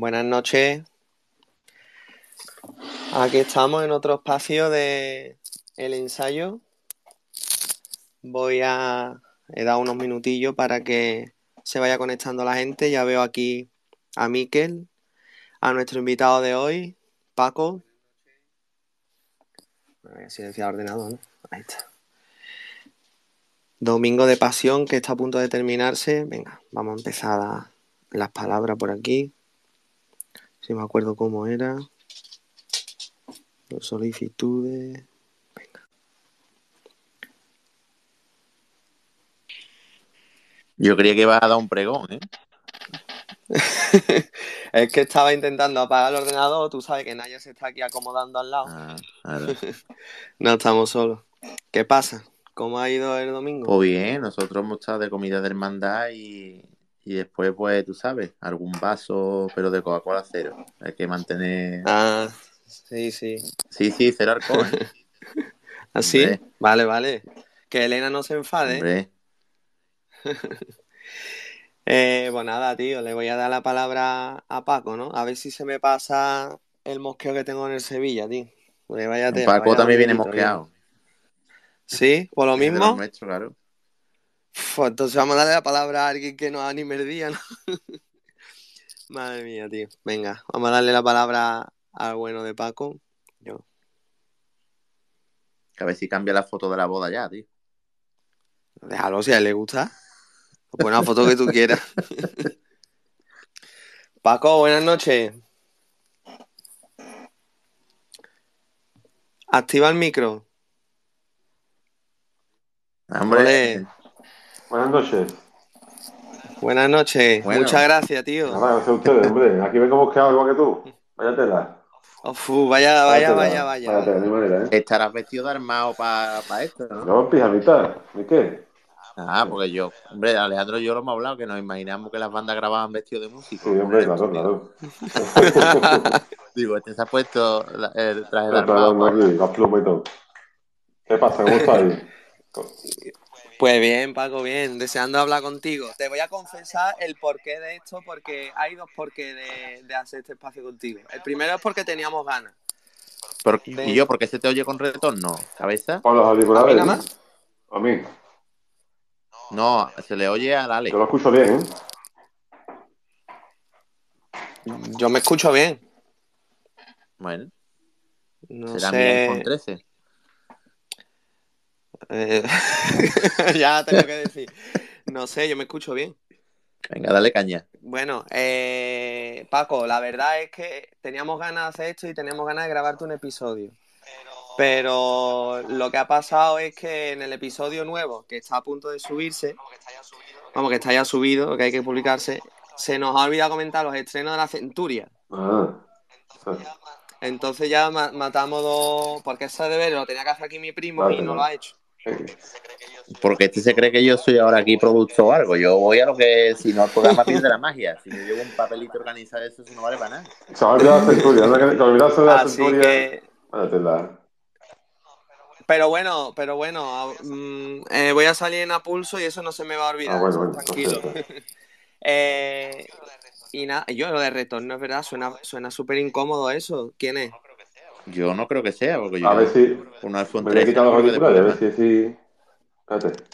Buenas noches. Aquí estamos en otro espacio de el ensayo. Voy a he dado unos minutillos para que se vaya conectando la gente. Ya veo aquí a Miquel, a nuestro invitado de hoy, Paco. Voy a silenciar el ordenador, ¿no? Ahí está. Domingo de Pasión que está a punto de terminarse. Venga, vamos a empezar las palabras por aquí. Si me acuerdo cómo era. Las solicitudes. Yo creía que iba a dar un pregón, ¿eh? es que estaba intentando apagar el ordenador. Tú sabes que Naya se está aquí acomodando al lado. Ah, claro. No estamos solos. ¿Qué pasa? ¿Cómo ha ido el domingo? Pues bien, nosotros hemos estado de comida de hermandad y, y después, pues, tú sabes, algún vaso, pero de Coca-Cola cero. Hay que mantener... Ah, sí, sí. Sí, sí, cero alcohol, ¿eh? ¿Así? Hombre. Vale, vale. Que Elena no se enfade. Hombre, Eh, pues nada, tío, le voy a dar la palabra a Paco, ¿no? A ver si se me pasa el mosqueo que tengo en el Sevilla, tío. Porque vaya tela, Paco vaya también viene mosqueado. tío. ¿Sí? ¿Por lo mismo? claro. Pues entonces vamos a darle la palabra a alguien que no anime el día, ¿no? Madre mía, tío. Venga, vamos a darle la palabra al bueno de Paco. Yo. Que a ver si cambia la foto de la boda ya, tío. Déjalo si a él le gusta. Pon la foto que tú quieras. Paco, buenas noches. Activa el micro. Hombre, Ole. Buenas noches. Buenas noches. Bueno. Muchas gracias, tío. Nada, gracias a ustedes, hombre. Aquí vengo mosqueado igual que tú. Vaya tela. Uf, vaya, vaya, vaya, vaya. tela, de manera, ¿eh? estarás vestido de armado para esto, ¿no? No, en pijamita. ¿Y qué? Ah, porque yo, hombre, Alejandro y yo lo hemos hablado, que nos imaginamos que las bandas grababan vestidos de músico. Sí, hombre, claro, claro. Digo, este se ha puesto la- el traje de armado. las plumas y todo. ¿Qué pasa? ¿Cómo estáis? Pues bien, Paco, bien. Deseando hablar contigo. Te voy a confesar el porqué de esto, porque hay dos porqués de, de hacer este espacio contigo. El primero es porque teníamos ganas. Por- De- ¿Y yo por qué se te oye con retorno? ¿Cabeza? Por los auriculares. ¿A mí nada más? A mí. No, se le oye al Ale. Yo lo escucho bien, ¿eh? Yo me escucho bien. Bueno, No será mi iPhone sé. 13. Eh, ya tengo que decir. No sé, yo me escucho bien. Venga, dale caña. Bueno, eh, Paco, la verdad es que teníamos ganas de hacer esto y teníamos ganas de grabarte un episodio. Pero lo que ha pasado es que en el episodio nuevo, que está a punto de subirse, vamos, que está ya subido, que hay que publicarse, se nos ha olvidado comentar los estrenos de la Centuria. Ah. Entonces ya ma- matamos dos, porque ese deber lo tenía que hacer aquí mi primo Vale, y no vale. lo ha hecho. Porque este se cree que yo soy ahora aquí producto o algo. Yo voy a lo que, si no, el programa pierde la magia. Si yo llevo un papelito organizado, eso, eso no vale para nada. Se ha olvidado la centuria. olvidarse de la Así centuria. que. Pero bueno, pero bueno, a- mm, eh, voy a salir en a pulso y eso no se me va a olvidar. Ah, bueno, eso bueno, tranquilo. Eh, y nada, yo lo de retorno es verdad, suena suena súper incómodo eso. ¿Quién es? Yo no creo que sea, porque yo A ver si. un iPhone Me voy a 13 quitar no los creo que auriculares, a ver si así. Espérate.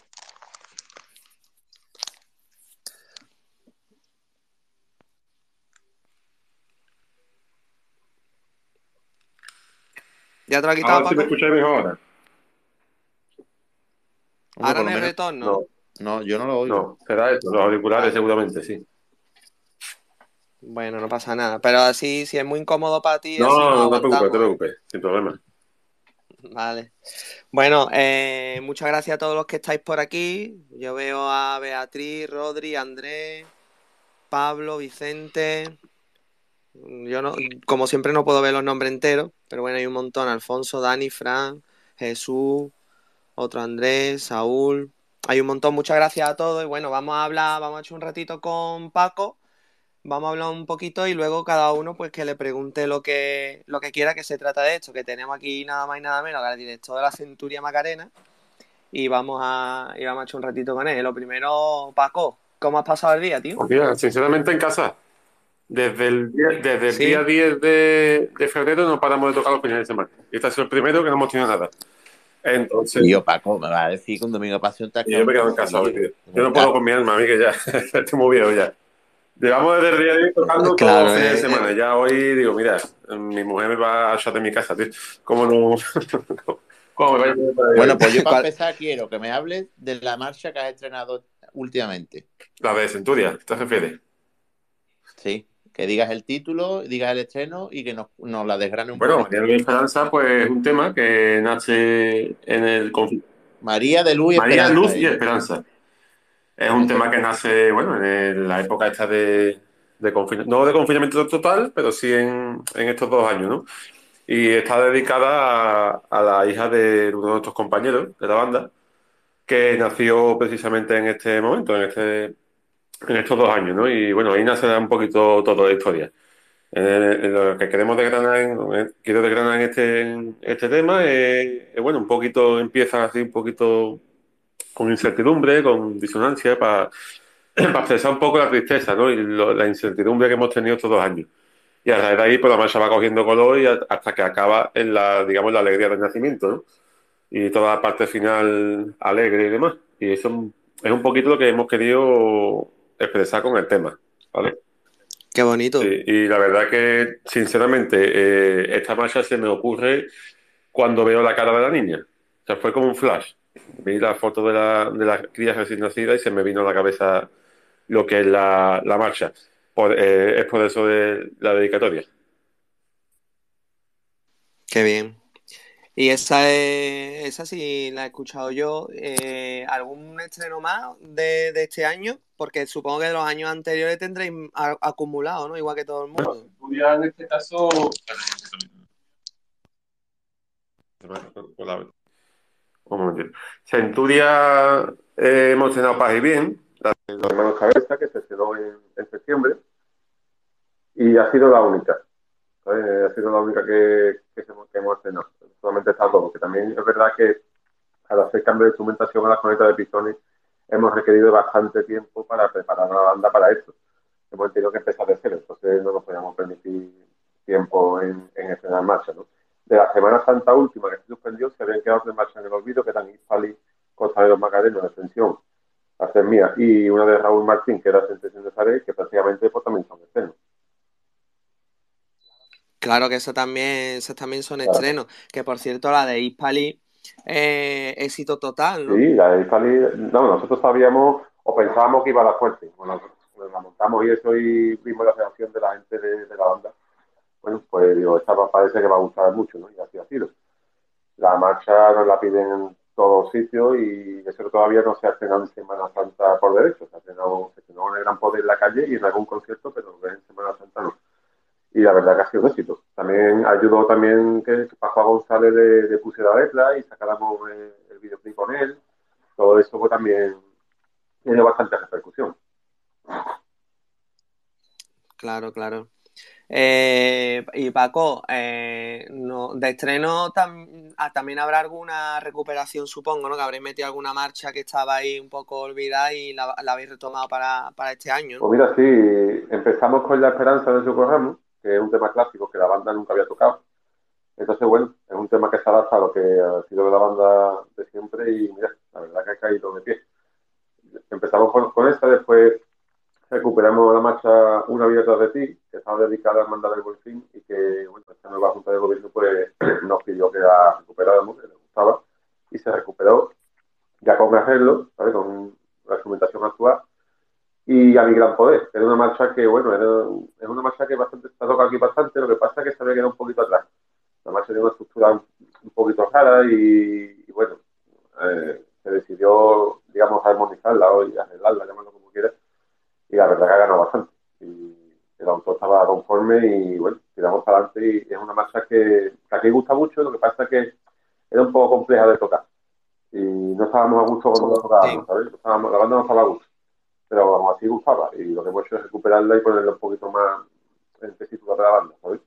¿Ya te lo has quitado, Ahora sí me Paco? escucháis mejor ahora. Ahora no menos- retorno. No, No, yo no lo oigo. no. Será esto, los auriculares seguramente, sí. Bueno, no pasa nada. Pero así, si es muy incómodo para ti, No, no, no te preocupes, te preocupes. Sin problema. Vale. Bueno, eh, muchas gracias a todos los que estáis por aquí. Yo veo a Beatriz, Rodri, Andrés, Pablo, Vicente. Yo no, como siempre no puedo ver los nombres enteros, pero bueno, hay un montón. Alfonso, Dani, Fran, Jesús, otro Andrés, Saúl. Hay un montón. Muchas gracias a todos. Y bueno, vamos a hablar, vamos a echar un ratito con Paco. Vamos a hablar un poquito y luego cada uno pues que le pregunte lo que, lo que quiera que se trata de esto, que tenemos aquí nada más y nada menos al director de la Centuria Macarena y vamos a, y vamos a echar un ratito con él. Lo primero, Paco, ¿cómo has pasado el día, tío? Pues mira, sinceramente en casa. Desde el día, desde el día 10 de, de, febrero no paramos de tocar los fines de semana. Y este ha sido el primero que no hemos tenido nada. Entonces. Y yo, Paco, me va a decir que un domingo de pasión te yo me quedo en casa hoy, Yo no puedo con mi alma, a mí que ya estoy muy viejo ya. Llevamos desde el día de hoy tocando todos los fines de eh, semana. Eh. Ya hoy digo, mira, mi mujer me va a echar de mi casa, tío. ¿Cómo no? ¿Cómo me bueno, pues yo para empezar quiero que me hables de la marcha que has estrenado últimamente. La de Centuria, ¿te refieres? Sí que digas el título, digas el estreno y que nos, la desgrane un poco. Bueno, María de Esperanza, pues es un tema que nace en el María de Luz y María Esperanza. Luz y Esperanza. Es un tema que nace, bueno, en la época esta de, confinamiento, no de confinamiento total, pero sí en, estos dos años, ¿no? Y está dedicada a, la hija de uno de nuestros compañeros de la banda, que nació precisamente en este momento, en este en estos dos años, ¿no? Y bueno, ahí nace un poquito toda la historia. Lo que queremos desgranar, en, quiero desgranar en este, este tema, es, bueno, un poquito, empieza así un poquito con incertidumbre, con disonancia, para, para expresar un poco la tristeza, ¿no? Y la incertidumbre que hemos tenido estos dos años. Y a raíz de ahí, pues la marcha va cogiendo color y hasta que acaba en la, digamos, la alegría del nacimiento, ¿no? Y toda la parte final alegre y demás. Y eso es un poquito lo que hemos querido expresar con el tema, ¿vale? Qué bonito. y la verdad que, sinceramente, eh, esta marcha se me ocurre cuando veo la cara de la niña. O sea, fue como un flash. Vi la foto de la, de la cría recién nacida y se me vino a la cabeza lo que es la, marcha. Eh, es por eso de la dedicatoria. Qué bien. Y esa, esa sí la he escuchado yo. Eh, ¿Algún estreno más de, este año? Porque supongo que de los años anteriores tendréis acumulado, ¿no? Igual que todo el mundo. Bueno, en este caso. Centuria eh, hemos estrenado Paz y Bien, la de los hermanos Cabeza, que se estrenó en, septiembre. Y ha sido la única. Ha sido la única que, que, hemos estrenado solamente está todo, porque también es verdad que al hacer cambio de instrumentación a las cornetas de pistones hemos requerido bastante tiempo para preparar a la banda para esto. Hemos tenido que empezar de cero, entonces no nos podíamos permitir tiempo en, en estrenar marcha. ¿no? De la Semana Santa última que se suspendió, se habían quedado tres marchas en el olvido, que eran Ispali, Costa de los Magarenos, de extensión, la mía, y una de Raúl Martín, que era Sentencia de Saré, que prácticamente pues, también son estrenos. Claro que eso también, eso también son estrenos. Que por cierto, la de Hispali, eh, éxito total, ¿no? Sí, la de Hispali, no, nosotros sabíamos o pensábamos que iba a dar fuerte. Bueno, la montamos y eso y vimos la reacción de la gente de, la banda. Bueno, pues digo, esta parece que va a gustar mucho, ¿no? Y así ha sido. La marcha nos la piden en todos sitios y eso todavía no se ha estrenado en Semana Santa por derecho. Se ha estrenado, se en el Gran Poder en la calle y en algún concierto, pero en Semana Santa no y la verdad que ha sido un éxito. También ayudó también que Paco González le, le puse la letra y sacáramos el, el videoclip con él. Todo eso fue también tiene bastante repercusión. Claro, claro. Eh, y Paco, eh, no, de estreno ah, también habrá alguna recuperación, supongo, ¿no? Que habréis metido alguna marcha que estaba ahí un poco olvidada y la, habéis retomado para, para, este año. Pues mira, sí, empezamos con La Esperanza de Socorramos que es un tema clásico que la banda nunca había tocado. Entonces, bueno, es un tema que se adapta a lo que ha sido de la banda de siempre y mira, la verdad que ha caído de pie. Empezamos con, esta, después recuperamos la marcha Una vida tras de ti, que estaba dedicada a mandar el fin y que, bueno, esta nueva Junta de Gobierno pues nos pidió que la recuperáramos, que le gustaba, y se recuperó ya con arreglo, ¿sabes? con la instrumentación actual y a mi gran poder. Era una marcha que, bueno, era, una marcha que bastante está tocando aquí bastante, lo que pasa es que se había quedado un poquito atrás. La marcha tiene una estructura un, poquito rara y, bueno, eh, se decidió, digamos, armonizarla y arreglarla, llamarlo como quieras, y la verdad que ha ganado bastante. Y el autor estaba conforme y, bueno, tiramos para adelante y es una marcha que, que aquí gusta mucho, lo que pasa es que era un poco compleja de tocar. Y no estábamos a gusto cuando la tocábamos, ¿sabes? la banda no estaba a gusto pero aún así gustaba. Y lo que hemos hecho es recuperarla y ponerla un poquito más en tesitura de la banda, ¿sabes?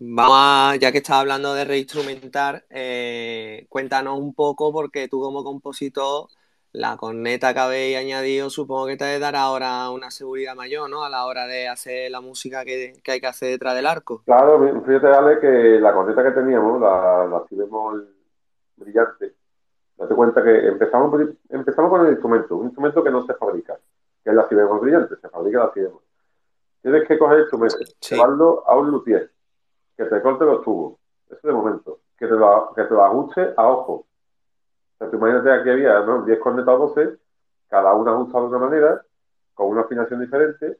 Vamos ya que estás hablando de reinstrumentar, eh, cuéntanos un poco, porque tú como compositor la corneta que habéis añadido supongo que te dará ahora una seguridad mayor, ¿no? A la hora de hacer la música que, hay que hacer detrás del arco. Claro, fíjate, Ale, que la corneta que teníamos, la, la brillante, date cuenta que empezamos, empezamos con el instrumento, un instrumento que no se fabrica, que es la cibemol brillante, se fabrica la cibemol. Tienes que coger el instrumento, llevarlo a un luthier, que te corte los tubos, eso de momento, que te lo, que te lo ajuste a ojo. Sea, tú imagínate aquí había ¿no? 10 cornetas o 12, cada una ajustada de una manera, con una afinación diferente,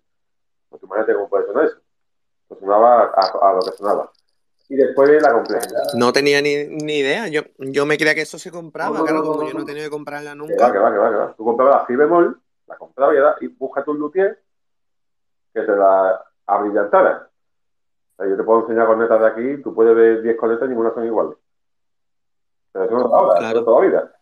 pues tú imagínate cómo puede sonar eso. Pues sonaba a, lo que sonaba. Y después la complejidad. No tenía ni, ni idea. Yo, yo me creía que eso se compraba, claro, como yo no he tenido que comprarla nunca. Que va, que va, que va, que va. Tú comprabas la si bemol, la comprabas y, y buscas tu luthier que te la abrillantara. O sea, yo te puedo enseñar cornetas de aquí, tú puedes ver 10 cornetas y ninguna son iguales. Pero eso no es ahora, claro. eso toda vida.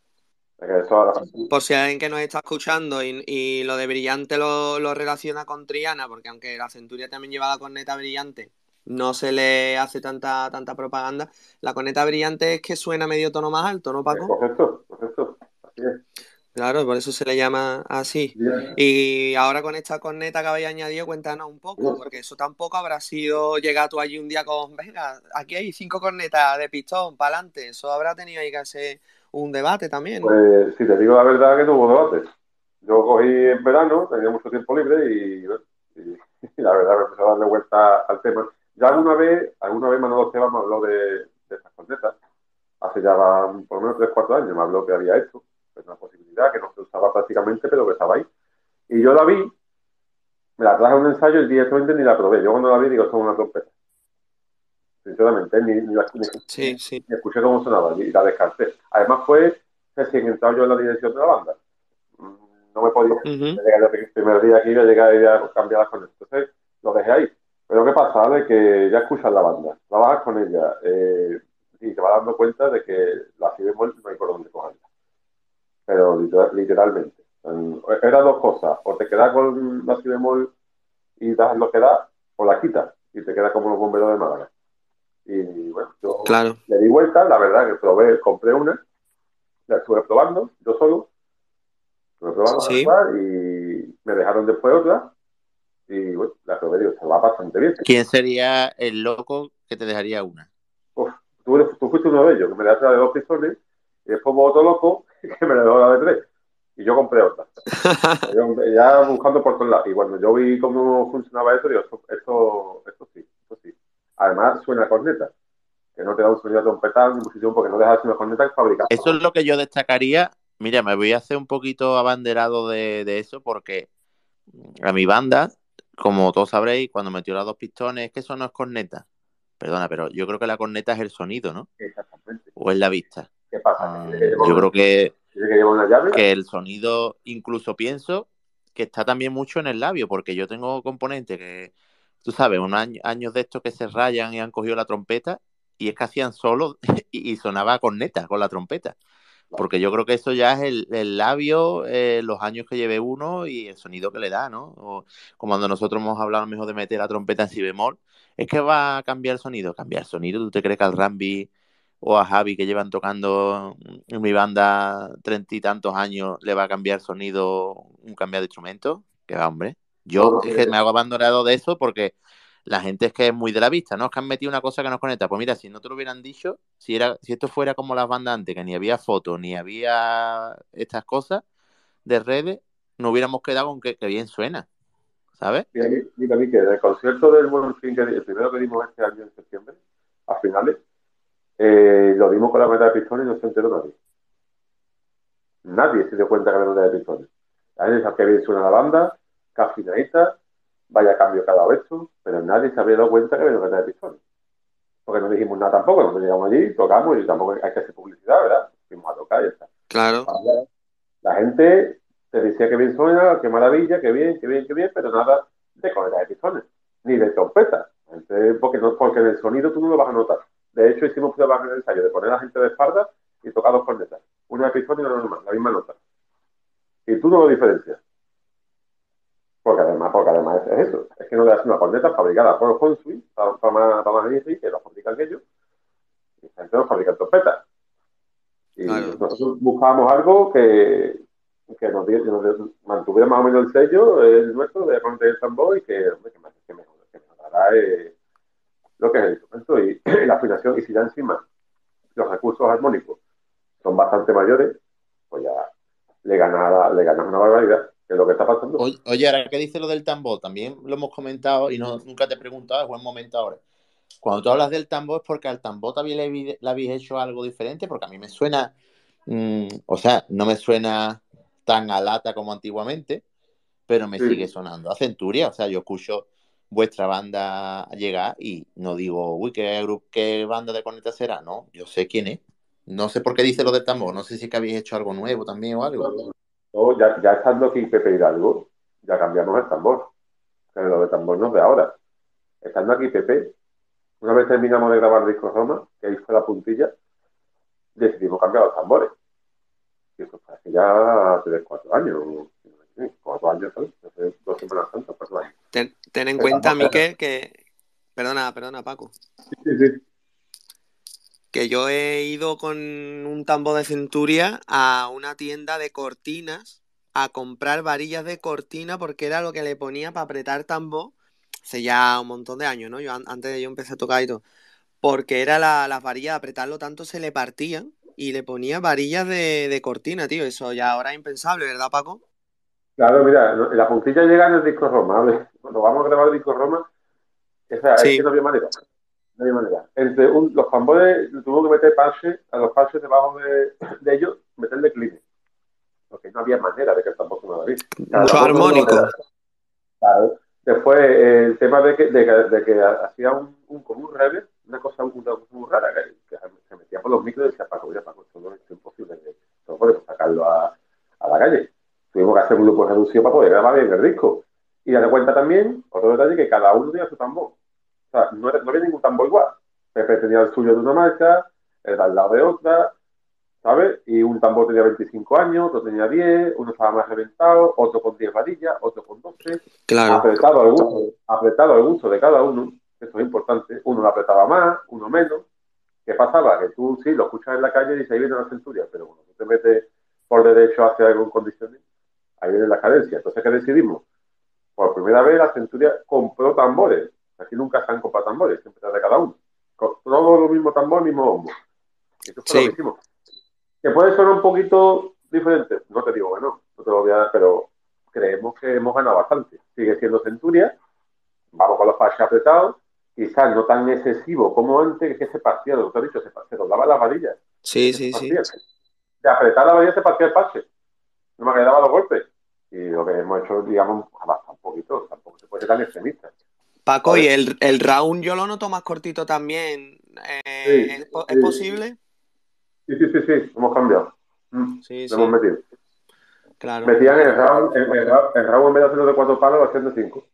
Por si alguien que nos está escuchando y, lo de brillante lo, lo, relaciona con Triana, porque aunque la Centuria también lleva la corneta brillante, no se le hace tanta tanta propaganda. La corneta brillante es que suena medio tono más alto, ¿no, Paco? Correcto, correcto. Así es. Claro, por eso se le llama así. Y ahora con esta corneta que habéis añadido, cuéntanos un poco, porque eso tampoco habrá sido llegar tú allí un día con, venga, aquí hay cinco cornetas de pistón, para adelante. Eso habrá tenido ahí que hacer un debate también. Pues si te digo la verdad que no hubo debate. Yo cogí en verano, tenía mucho tiempo libre y, la verdad me empecé a darle vuelta al tema. Ya alguna vez, alguna vez Manolo Esteban me habló de, de estas cornetas, hace ya por lo menos 3, 4 años me habló que había hecho es una posibilidad que no se usaba prácticamente, pero que estaba ahí. Y yo la vi, me la traje a un ensayo y directamente ni la probé. Yo cuando la vi digo, esto es una trompeta. Sinceramente, ni, ni, escuché cómo sonaba y la descarté. Además fue recién entrado yo en la dirección de la banda. Mm, no me podía llegar el primer día aquí, iba a llegar a cambiar las cosas. Entonces lo dejé ahí. Pero ¿qué pasa? De que ya escuchas la banda, trabajas con ella eh, y te vas dando cuenta de que la si no hay por dónde cogerla pero literalmente. Era dos cosas, o te quedas con la si bemol y das lo que da, o la quitas y te quedas como los bomberos de Málaga. Y bueno, yo le di vuelta, la verdad que probé, compré una, la estuve probando, yo solo, estuve probando y me dejaron después otra, y bueno, la probé y se va bastante bien. ¿Quién sería el loco que te dejaría una? Uf, tú, tú fuiste uno de ellos, que me dejaste de dos pistones, y después otro loco que me le dio la de tres. Y yo compré otra. ya buscando por todos lados. Y cuando yo vi cómo funcionaba eso, digo, esto, esto, sí, esto sí. Además, suena corneta. Que no te da un sonido trompetal ni posición porque no deja de ser una corneta fabricada. Eso es lo que yo destacaría. Mira, me voy a hacer un poquito abanderado de, de eso porque a mi banda, como todos sabréis, cuando metió las dos pistones, es que eso no es corneta. Perdona, pero yo creo que la corneta es el sonido, ¿no? Exactamente. O es la vista. ¿Qué pasa? Ah, yo creo que, que el sonido, incluso pienso que está también mucho en el labio, porque yo tengo componentes que, tú sabes, unos años de estos que se rayan y han cogido la trompeta y es que hacían solo y, sonaba corneta con la trompeta. Porque yo creo que eso ya es el, labio, eh, los años que lleve uno y el sonido que le da, ¿no? O, como cuando nosotros hemos hablado mejor de meter la trompeta en si bemol, es que va a cambiar el sonido. Cambiar el sonido, ¿tú te crees que al Rambi o a Javi que llevan tocando en mi banda treinta y tantos años le va a cambiar sonido un cambio de instrumento? Que va, hombre. Yo me hago abandonado de eso porque la gente es que es muy de la vista, ¿no? Es que han metido una cosa que nos conecta. Pues mira, si no te lo hubieran dicho, si era, si esto fuera como las bandas antes, que ni había fotos, ni había estas cosas de redes, no hubiéramos quedado con que, bien suena. ¿Sabes? Mira, mí que el concierto del Buen Fin, que el primero que dimos este año en septiembre, a finales, eh, lo dimos con la meta de pistones y no se enteró nadie. Nadie se dio cuenta que había una de pistones. Nadie sabía que bien suena la banda, que afinadita, vaya cambio cada vez, pero nadie se había dado cuenta que había una meta de pistones. Porque no dijimos nada tampoco, nosotros llegamos allí, tocamos y tampoco hay que hacer publicidad, ¿verdad? Fuimos a tocar y ya está. Claro. La gente te decía que bien suena, que maravilla, que bien, que bien, que bien, pero nada de correa de pistones, ni de trompeta. Porque, no, porque en el sonido tú no lo vas a notar. De hecho, hicimos pruebas en el ensayo de poner a la gente de espalda y tocar dos cornetas. Una pistón y una normal, la misma nota. Y tú no lo diferencias. Porque además, porque además es eso. Es que no le das una corneta fabricada por Honsui, para, para, para que lo fabrican ellos, y gente lo fabrica trompetas. Y nosotros buscábamos algo que, que nos, mantuviera más o menos el sello, el nuestro, de mantener el tambor y que, hombre, que, que, mejorará eh, lo que es el instrumento y, la afinación. Y si ya encima los recursos armónicos son bastante mayores, pues ya le ganas le ganas una barbaridad, que es lo que está pasando. Oye, ahora ¿qué dice lo del tambor, también lo hemos comentado y no, nunca te he preguntado, es buen momento ahora. Cuando tú hablas del tambor es porque al tambor también le, le habéis hecho algo diferente, porque a mí me suena, mm, o sea, no me suena tan a lata como antiguamente, pero me sigue sonando a Centuria. O sea, yo escucho vuestra banda llegar y no digo, uy, ¿qué, qué banda de corneta será? No, yo sé quién es. No sé por qué dice lo del tambor. No sé si es que habéis hecho algo nuevo también o algo. No, ya, ya estando aquí Pepe Hidalgo, ya cambiamos el tambor. Pero lo de tambor no es de ahora. Estando aquí Pepe, una vez terminamos de grabar Disco Roma, que ahí fue la puntilla, decidimos cambiar los tambores que eso fue hace ya hace cuatro años, dos semanas santas. Ten, ten en cuenta, Miquel, que... Perdona, perdona, Paco. Sí, sí, Que yo he ido con un tambor de centuria a una tienda de cortinas a comprar varillas de cortina porque era lo que le ponía para apretar tambor hace ya un montón de años, ¿no? Yo antes de yo empecé a tocar y todo. Porque era la, las varillas de apretarlo tanto se le partían y le ponía varillas de, cortina, tío. Eso ya ahora es impensable, ¿verdad, Paco? Claro, mira, la puntilla llega en el disco Roma. Cuando vamos a grabar el disco Roma, esa, es que no había manera. No había manera. Entre los tambores, tuvo que meter parches, a los parches debajo de, de ellos, meterle clines. Porque no había manera de que el tambor sonara bien. Mucho armónico. Claro. Después, el tema de que, de, que hacía un, un, como un reverb, una cosa muy rara, que, se metía por los micros y decía, Paco, mira, Paco, esto no es imposible, no podemos sacarlo a, a, la calle. Tuvimos que hacer un grupo reducido para poder grabar bien el disco. Y darle cuenta también, otro detalle, que cada uno tenía su tambor. O sea, no, no había ningún tambor igual. Pepe tenía el suyo de una marca, el de al lado de otra, ¿sabes? Y un tambor tenía 25 años, otro tenía 10, uno estaba más reventado, otro con 10 varillas, otro con 12. Claro. Apretado al gusto, apretado al gusto de cada uno eso es importante, uno lo apretaba más, uno menos. ¿Qué pasaba? Que tú sí lo escuchas en la calle y dices, ahí viene la centuria, pero cuando tú te metes por derecho hacia algún condiciones, ahí viene la cadencia. Entonces, ¿qué decidimos? Por primera vez la centuria compró tambores. Aquí nunca se han comprado tambores, siempre de cada uno. Todos los mismos tambores, mismo hombro. Eso fue lo que hicimos. Que puede sonar un poquito diferente, no te digo que no, no te lo voy a, pero creemos que hemos ganado bastante. Sigue siendo centuria, vamos con los parches apretados, quizás no tan excesivo como antes, que se partía, lo que he dicho, se, se doblaba las varillas. Sí, sí, sí. De apretar la varilla se partía el parche. No me quedaba los golpes. Y lo que hemos hecho, digamos, avanza un poquito, tampoco se puede ser tan extremista. Paco, ¿y el, el round yo lo noto más cortito también? Eh, ¿es, posible? Sí, sí, sí, sí, hemos cambiado. Mm, sí, lo hemos metido. Claro. Metían el round, el, el, el round en vez de hacerlo de cuatro palos, lo hacían de cinco.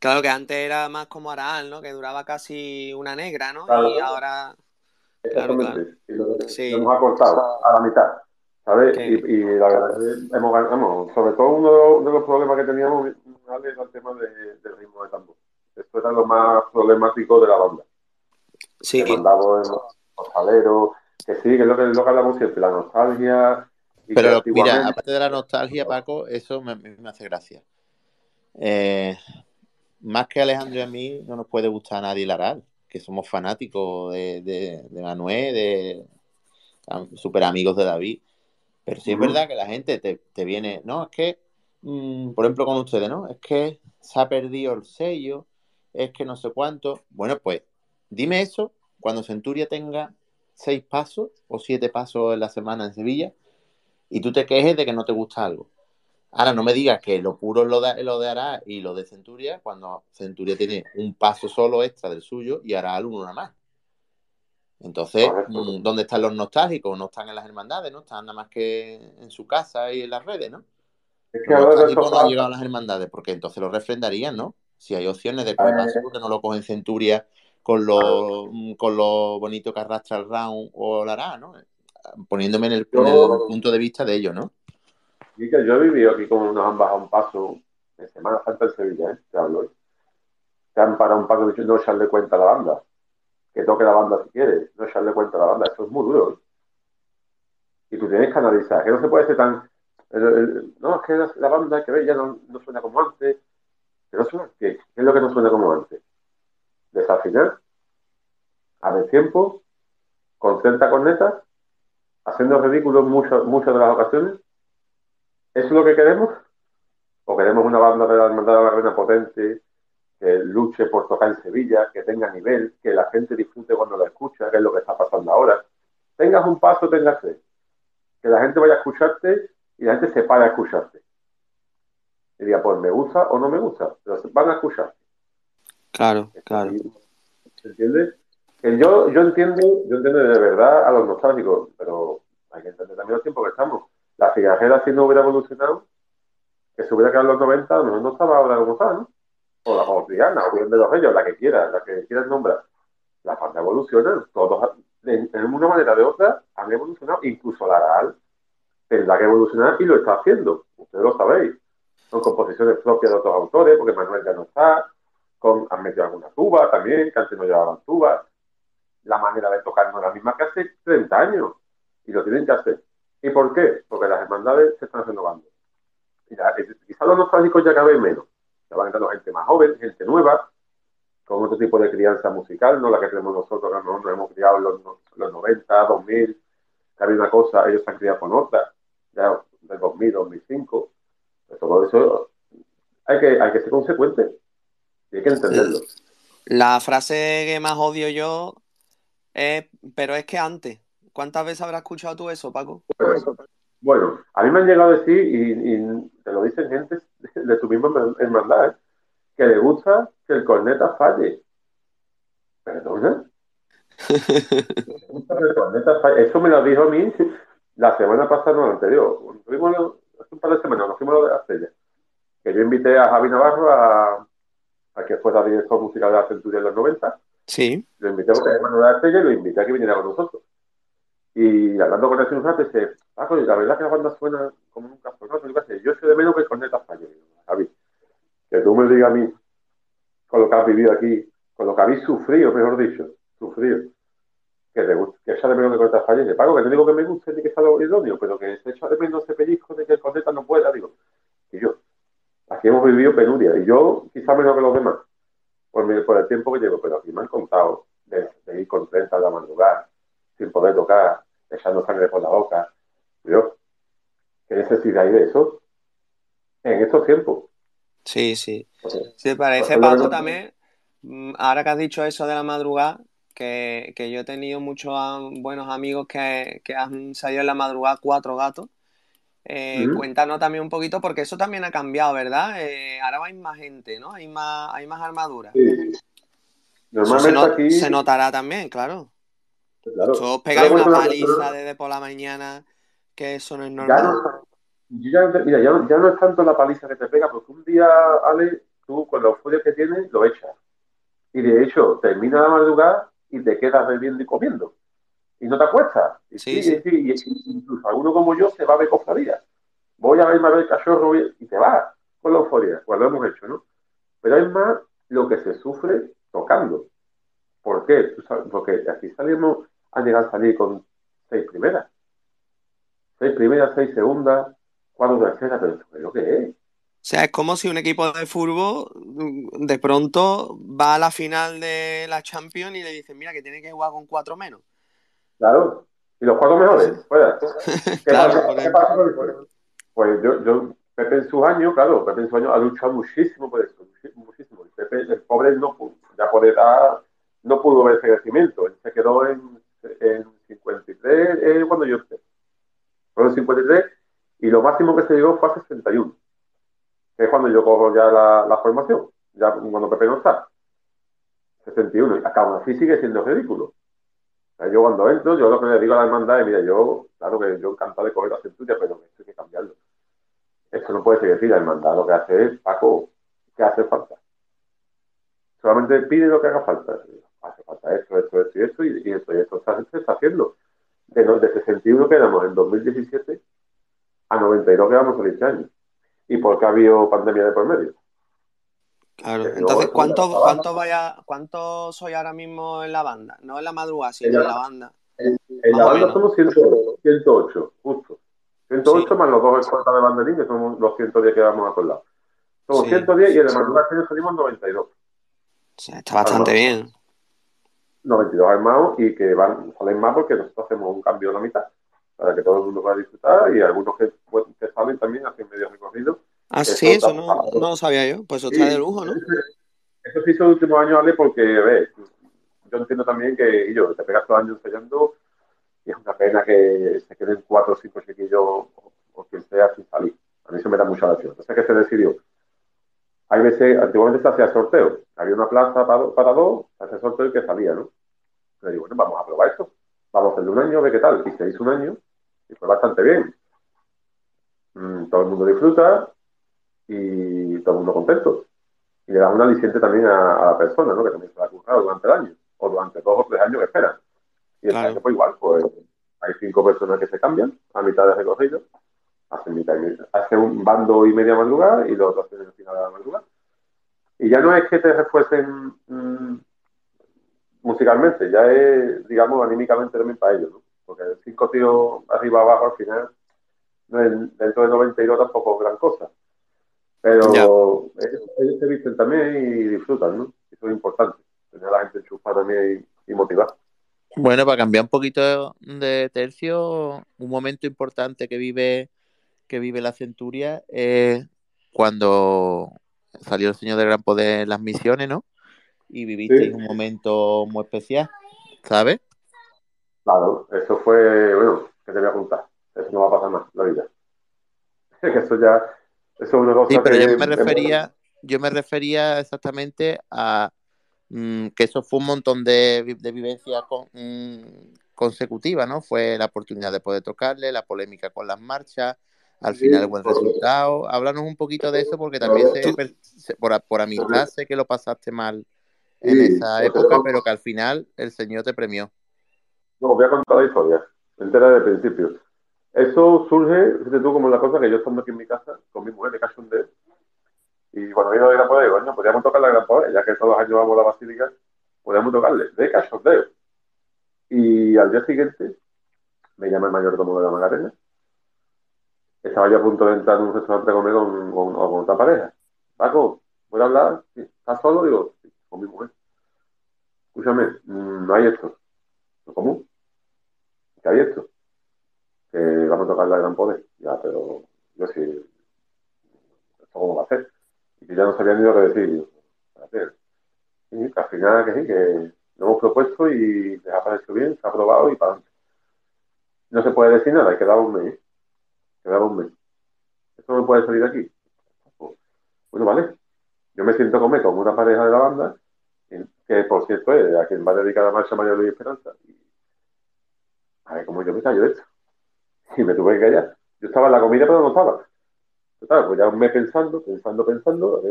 Claro que antes era más como Araal, ¿no? Que duraba casi una negra, ¿no? y ahora. Claro, claro. Y lo, sí. hemos acortado a la mitad, ¿sabes? Y, y, la verdad es que hemos ganado. Sobre todo uno de los, problemas que teníamos era el tema de, del ritmo de tambor. Esto era lo más problemático de la banda. Sí. Que mandamos los que sí, que es lo que, lo que hablamos siempre, la nostalgia. Pero mira, aparte de la nostalgia, Paco, eso me, me hace gracia. Eh, más que Alejandro y a mí, no nos puede gustar a nadie Laral, que somos fanáticos de, de, Manuel, de super amigos de David. Pero sí es verdad que la gente te, viene, no, es que, mm, por ejemplo, con ustedes, ¿no? Es que se ha perdido el sello, es que no sé cuánto. Bueno, pues dime eso cuando Centuria tenga seis pasos o siete pasos en la semana en Sevilla y tú te quejes de que no te gusta algo. Ahora no me digas que lo puro es lo de, lo de Ara y lo de Centuria, cuando Centuria tiene un paso solo extra del suyo y Aral uno nada más. Entonces, mm, ¿dónde están los nostálgicos? No están en las hermandades, ¿no? Están nada más que en su casa y en las redes, ¿no? Es que los nostálgicos no han llegado a las hermandades, porque entonces lo refrendarían, ¿no? Si hay opciones de que no lo cogen Centuria con lo, mm, con lo bonito que arrastra el round o la Ara, ¿no? Poniéndome en el, en el punto de vista de ellos, ¿no? Y que yo he vivido aquí como nos han bajado un paso en Semana Santa en Sevilla, ¿eh? Te hablo hoy. Te han parado un paso diciendo no echarle cuenta a la banda. Que toque la banda si quiere, no echarle cuenta a la banda. Eso es muy duro. Y tú tienes que analizar, que no se puede ser tan... no, es que la, banda que ve ya no, suena como antes. ¿Qué, no suena? ¿Qué? es lo que no suena como antes? Desafinar, a ver tiempo, con 30 cornetas, haciendo ridículos muchas muchas de las ocasiones. ¿Eso es lo que queremos? ¿O queremos una banda de la Hermandad de la Reina potente, que luche por tocar en Sevilla, que tenga nivel, que la gente disfrute cuando la escucha, que es lo que está pasando ahora? Tengas un paso, tengas tres. Que la gente vaya a escucharte y la gente se pare a escucharte. Y diga, pues me gusta o no me gusta, pero van a escuchar. Claro, claro. ¿Entiendes? Que yo, yo entiendo, yo entiendo de verdad a los nostálgicos, pero hay que entender también los tiempos que estamos. La cigajera si no hubiera evolucionado, que se hubiera quedado en los 90, no, no estaba ahora como está, ¿no? O o o bien de los Reyes, la que quiera, la que quieras nombrar. La banda evoluciona, todos en, una manera o de otra han evolucionado, incluso la RAL tendrá que evolucionar y lo está haciendo, ustedes lo sabéis. Son composiciones propias de otros autores, porque Manuel ya no está, han metido alguna tuba también, que antes no llevaban tuba la manera de tocar no es la misma que hace 30 años y lo tienen que hacer. ¿Y por qué? Porque las hermandades se están renovando. Quizás los nostálgicos ya caben menos. Van entrando gente más joven, gente nueva, con otro tipo de crianza musical, no la que tenemos nosotros, que nosotros hemos criado en los, los 90, 2000, que había una cosa, ellos se han criado con otra, ya del 2000, 2005. Pues todo eso hay que, hay que ser consecuente y hay que entenderlo. La frase que más odio yo eh, pero es que antes, ¿cuántas veces habrás escuchado tú eso, Paco? Bueno, a mí me han llegado a decir, y, te lo dicen gente de tu misma hermandad, ¿eh? que le gusta que el corneta falle. ¿Perdona? Eso me lo dijo a mí la semana pasada, no la anterior. hace un par de semanas, nos fuimos a la estrella. Que yo invité a Javi Navarro a, a que fuera director musical de la Centuria en los 90 Sí. Lo invité a Manuel Estrella y lo invité a que viniera con nosotros. Y hablando con él un rato, dice, ah, la verdad es que la banda suena como nunca sonó. Yo sé de menos que el corneta falle, Javi. Que tú me digas a mí, con lo que has vivido aquí, con lo que habéis sufrido, mejor dicho, sufrido, que te que echa de menos que el corneta. Dice, Paco, que no digo que me guste ni que sea lo idóneo, pero que se echa de menos ese pellizco de que el corneta no pueda, digo. Y yo, aquí hemos vivido penuria, y yo quizá menos que los demás por, el tiempo que llevo, pero aquí me han contado de, ir con 30 a la madrugada, sin poder tocar, echando sangre por la boca. Yo, ¿qué necesidad hay de eso en estos tiempos? Sí, sí. Sí, parece, Paco, también, mm, ahora que has dicho eso de la madrugada, que, yo he tenido muchos buenos amigos que, que han salido en la madrugada cuatro gatos eh, cuéntanos también un poquito, porque eso también ha cambiado, ¿verdad? Eh, ahora hay más gente, ¿no? Hay más, hay más armaduras. Sí. Normalmente se, aquí... se notará también, claro. Claro. pegáis una paliza desde por la mañana, que eso no es normal. Ya no, mira, ya no, es tanto la paliza que te pega, porque un día, Ale, tú con los folios que tienes, lo echas. Y de hecho, termina la madrugada y te quedas bebiendo y comiendo y no te acuestas. Y sí, sí, Y, incluso alguno como yo se va de cofradía. Voy a verme a ver el cachorro y te vas con la euforia, pues lo hemos hecho, ¿no? Pero es más lo que se sufre tocando. ¿Por qué? Porque aquí salimos a llegar a salir con seis primeras. Seis primeras, seis segundas, cuatro terceras, pero ¿eso es lo que es? O sea, es como si un equipo de fútbol de pronto va a la final de la Champions y le dicen, mira, que tiene que jugar con cuatro menos. Claro. ¿Y los cuatro mejores? ¿Qué, pasa, Pues yo, yo, Pepe en sus años, claro, Pepe en sus años ha luchado muchísimo por eso, muchísimo. Pepe, el pobre no pudo, ya por edad, no pudo ver ese crecimiento. Él se quedó en, en 53 eh, cuando yo. Fueron 53 y lo máximo que se llegó fue a 61, que es cuando yo cojo ya la, formación, ya cuando Pepe no está. 61, y acá así sigue siendo ridículo. Yo cuando entro, yo lo que le digo a la hermandad es, mira, yo, claro que yo encantado de coger la centuria, pero esto hay que cambiarlo. Esto no puede seguir así, la hermandad lo que hace es, Paco, ¿qué hace falta? Solamente pide lo que haga falta. Hace falta esto, esto, esto y esto, y, esto y esto se está haciendo. De, de 61 quedamos en 2017 a 92 quedamos en este año. ¿Y por qué ha habido pandemia de por medio? Claro, entonces, ¿cuánto, cuánto, vaya, ¿cuánto soy ahora mismo en la banda? No en la madrugada, sino en la banda. En la banda somos 108, justo. 108 más los dos escoltas de banderín, que son los 110 que vamos a colar. Somos 110 y en el madrugar que salimos 92. O sea, está bastante bien. 92 armados y que van, salen más porque nosotros hacemos un cambio en la mitad para que todo el mundo pueda disfrutar y algunos que, que salen también hacen medio recorrido. Ah, sí, eso no, no, lo sabía yo. Pues eso está de lujo, ¿no? Eso sí son los últimos años, Ale, porque, ves, yo entiendo también que, y yo, te pegas todo el año ensayando y es una pena que se queden cuatro o cinco chiquillos o, o quien sea sin salir. A mí eso me da mucha gracia. Entonces, ¿qué se decidió? Hay veces, antiguamente se hacía sorteo. Había una plaza para, para dos, se hacía sorteo y que salía, ¿no? Le digo, bueno, vamos a probar esto. Vamos a hacerle un año, ve qué tal. Y se hizo un año y fue bastante bien. Mm, todo el mundo disfruta y todo el mundo contento. Y le da un aliciente también a, la persona, ¿no? Que también se la ha currado durante el año o durante dos o tres años que esperan. Y el año fue igual, pues hay cinco personas que se cambian a mitad de recorrido, mitad hacen un bando y media madrugada y los otros hacen el final de la madrugada. Y ya no es que te refuercen mm, musicalmente, ya es, digamos, anímicamente también para ellos, ¿no? Porque cinco tíos arriba abajo al final, dentro de 92 tampoco es gran cosa. Pero ellos, se visten también y disfrutan, ¿no? Eso es importante, tener a la gente enchufada también y, y motivada. Bueno, para cambiar un poquito de tercio, un momento importante que vive que vive la Centuria es cuando salió el Señor del Gran Poder en las misiones, ¿no? Y vivisteis un momento muy especial, ¿sabes? Claro, eso fue, bueno, que te voy a contar. Eso no va a pasar más, la vida. eso ya, eso es una cosa Sí, pero yo me refería, yo me refería exactamente a mm, que eso fue un montón de, de vivencias con, mm, consecutivas, ¿no? Fue la oportunidad de poder tocarle, la polémica con las marchas, al final buen resultado. Háblanos un poquito de eso porque también por, por amistad sé que lo pasaste mal en esa época, pero que al final el Señor te premió. No, voy a contar la historia, entera de principio. Eso surge, fíjate tú, como la cosa que yo estando aquí en mi casa con mi mujer de cachondeo, y cuando vino de Gran Poder, bueno, podríamos tocar la Gran Poder, ya que todos los años vamos a la Basílica, podríamos tocarle, de cachondeo. Y al día siguiente me llama el mayordomo de la Magarena estaba yo a punto de entrar en un restaurante a comer con, otra pareja. Paco, ¿puedo hablar? ¿Estás solo? Digo, con mi mujer. Escúchame, mm, no hay esto. ¿Cómo? ¿Qué hay esto? Que vamos a tocar la gran poder. Ya, pero yo sí. ¿Esto cómo va a ser? Y que ya no sabía ni lo que decir. Y al final que sí, que lo hemos propuesto y les ha parecido bien, se ha aprobado y para. No se puede decir nada, hay que dar un mes quedaba un mes. ¿Esto no puede salir aquí? Bueno, vale. Yo me siento comer con una pareja de la banda, que por cierto es a quien va a dedicar la marcha Mayor Luis Esperanza. Y, a ver cómo yo me callo de esto. Y me tuve que callar. Yo estaba en la comida, pero no estaba. Claro, pues ya un mes pensando, pensando, pensando,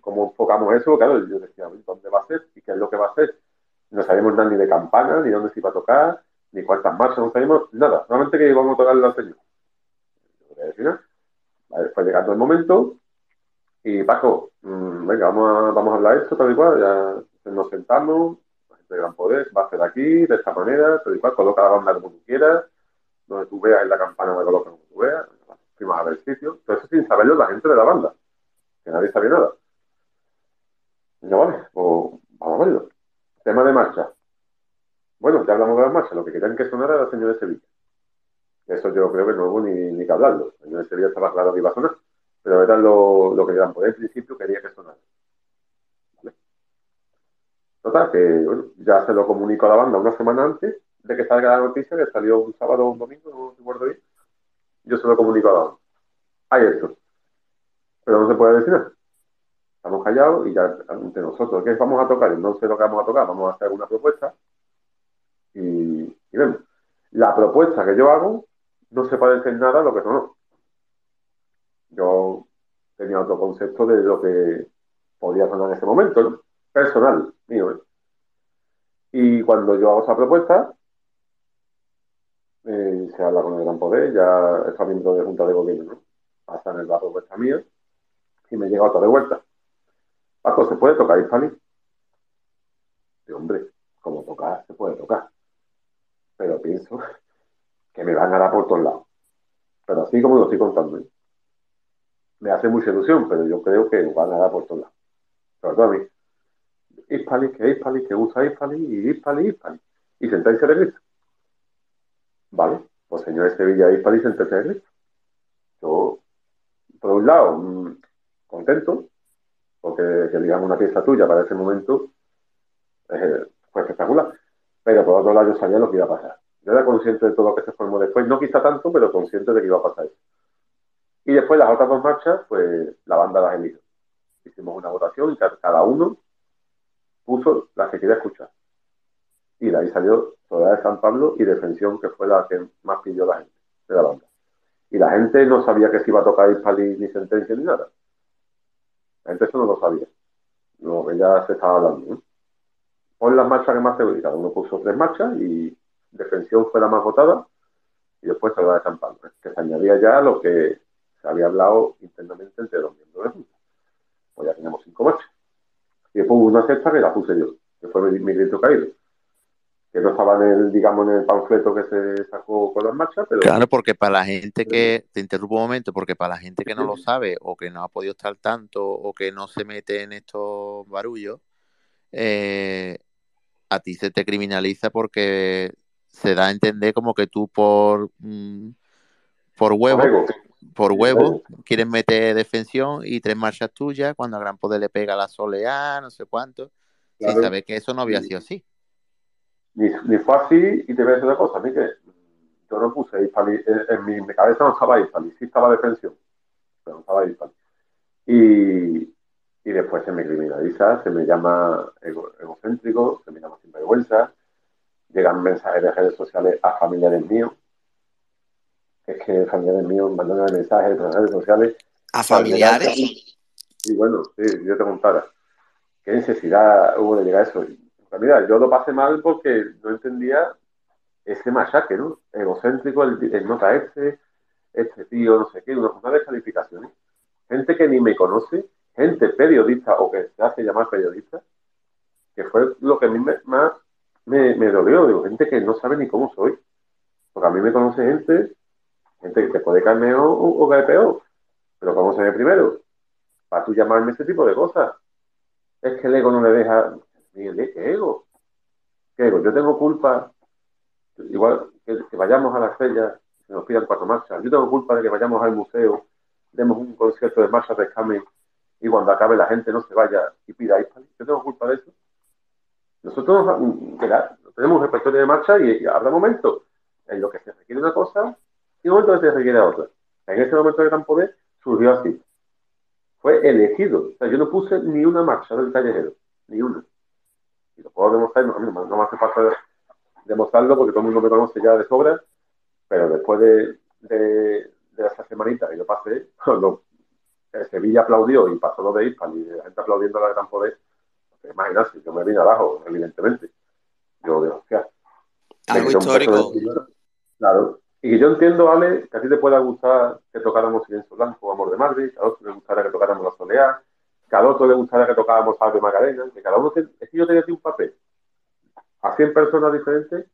cómo, enfocamos eso. Claro, yo decía, ¿dónde va a ser? ¿Y qué es lo que va a ser? No sabemos nada ni de campana, ni dónde se iba a tocar, ni cuántas marchas, no sabemos nada. Solamente que íbamos a tocar la señora fue llegando el momento y Paco, mm, venga, vamos a, vamos a hablar esto, tal y cual, ya nos sentamos, la gente de Gran Poder va a ser aquí, de esta manera, tal y cual, coloca la banda como tú quieras, donde tú veas en la campana me coloca como tú veas, fuimos a ver el sitio, todo eso sin saberlo la gente de la banda, que nadie sabía nada. Y vale, pues vamos a verlo. Tema de marcha. Bueno, ya hablamos de las marchas, lo que querían que sonara era el señor de Sevilla. Eso yo creo que no hubo ni, ni que hablarlo. En ese día estaba claro que iba a sonar. Pero era lo, lo que querían por el principio quería que sonara. ¿Vale? Total, que bueno, ya se lo comunico a la banda una semana antes de que salga la noticia, que salió un sábado o un domingo, no recuerdo bien. Yo se lo comunico a la banda. Hay esto. Pero no se puede decir nada. Estamos callados y ya entre nosotros, ¿qué vamos a tocar? No sé lo que vamos a tocar, vamos a hacer una propuesta y vemos. La propuesta que yo hago no se parece en nada a lo que sonó. Yo tenía otro concepto de lo que podía sonar en ese momento, ¿no? Personal, mío, ¿eh? Y cuando yo hago esa propuesta, eh, se habla con el Gran Poder, ya está miembro de Junta de Gobierno, ¿no? Pasan la propuesta mía y me llega otra de vuelta. Paco, ¿se puede tocar Hispanic? De hombre, como tocar, se puede tocar. pero pienso que me van a dar por todos lados. Pero así como lo estoy contando. Me hace mucha ilusión, pero yo creo que van a dar por todos lados. Sobre todo a mí. Hispali, que Hispali, que usa Hispali, y Hispali, Hispali. Y sentencia de Cristo. Vale, pues señores Sevilla, Hispali, sentencia de Cristo. Yo, por un lado, mm, contento, porque que digamos una pieza tuya para ese momento eh, fue espectacular. Pero por otro lado, yo sabía lo que iba a pasar. Yo era consciente de todo lo que se formó después, no quizá tanto, pero consciente de que iba a pasar eso. Y después las otras dos marchas, pues la banda las eligió. Hicimos una votación y cada uno puso la que quería escuchar. Y de ahí salió Soledad de San Pablo y Defensión, que fue la que más pidió la gente de la banda. Y la gente no sabía que se iba a tocar Hispali ni sentencia ni nada. La gente eso no lo sabía. No, ya se estaba hablando. Pon las marchas que más te Cada uno puso tres marchas y Defensión fue la más votada y después de San Pablo. Que se añadía ya lo que se había hablado internamente entre los miembros de Junta. Pues ya tenemos cinco marchas. Y después hubo una sexta que la puse yo, que fue mi, grito caído. Que no estaba en el, digamos, en el panfleto que se sacó con las marchas, pero... Claro, porque para la gente que, te interrumpo un momento, porque para la gente que no lo sabe, o que no ha podido estar tanto, o que no se mete en estos barullos, eh, a ti se te criminaliza porque se da a entender como que tú por, mm, por huevo, por huevo, quieren meter defensión y tres marchas tuyas cuando a Gran Poder le pega la soleá, no sé cuánto, sin saber que eso no había sido así. Ni, fue así, y te voy a decir una cosa, a mí que yo no puse Hispali, en, mi, cabeza no estaba Hispali, sí estaba defensión, pero no estaba. Y, y después se me criminaliza, se me llama egocéntrico, se me llama sinvergüenza, llegan mensajes de redes sociales a familiares míos es que familiares míos mandan mensajes las redes sociales. ¿A familiares? Y bueno, sí, yo te contara. ¿Qué necesidad hubo de llegar a eso? mira, yo lo pasé mal porque no entendía ese machaque, ¿no? Egocéntrico, el, no caerse, este tío, no sé qué, una, una descalificaciones. Gente que ni me conoce, gente periodista o que se hace llamar periodista, que fue lo que a mí me, más me, me dolió, digo, gente que no sabe ni cómo soy. Porque a mí me conoce gente Gente que puede caer o, caer peor. Pero ¿cómo se ve primero? Para tú llamarme ese tipo de cosas. Es que el ego no le deja. ¿Qué ego? ¿Qué ego? Yo tengo culpa. Igual que, vayamos a la feria, se nos pidan cuatro marchas. Yo tengo culpa de que vayamos al museo, demos un concierto de marchas de Scammy y cuando acabe la gente no se vaya y pida. Yo tengo culpa de eso. Nosotros tenemos un repertorio de marcha y, habrá momentos en los que se requiere una cosa y un momento se requiere otra. En ese momento de Gran Poder surgió así. Fue elegido. O sea, yo no puse ni una marcha del callejero, ni una. Y lo puedo demostrar, no, no me hace falta demostrarlo porque todo el mundo me conoce ya de sobra, pero después de, de, esa semanita que yo pasé, cuando Sevilla aplaudió y pasó lo de Hispal y la gente aplaudiendo a la Gran Poder, pues, imagínate, yo me vine abajo, evidentemente. Yo de hostia. Algo histórico. Claro, y yo entiendo, Ale, que a ti te pueda gustar que tocáramos Silencio Blanco, Amor de Madrid, que a otro le gustara que tocáramos La Soleá, que a otro le gustara que tocáramos Salve Macarena, que cada uno, es que yo tenía aquí un papel a 100 personas diferentes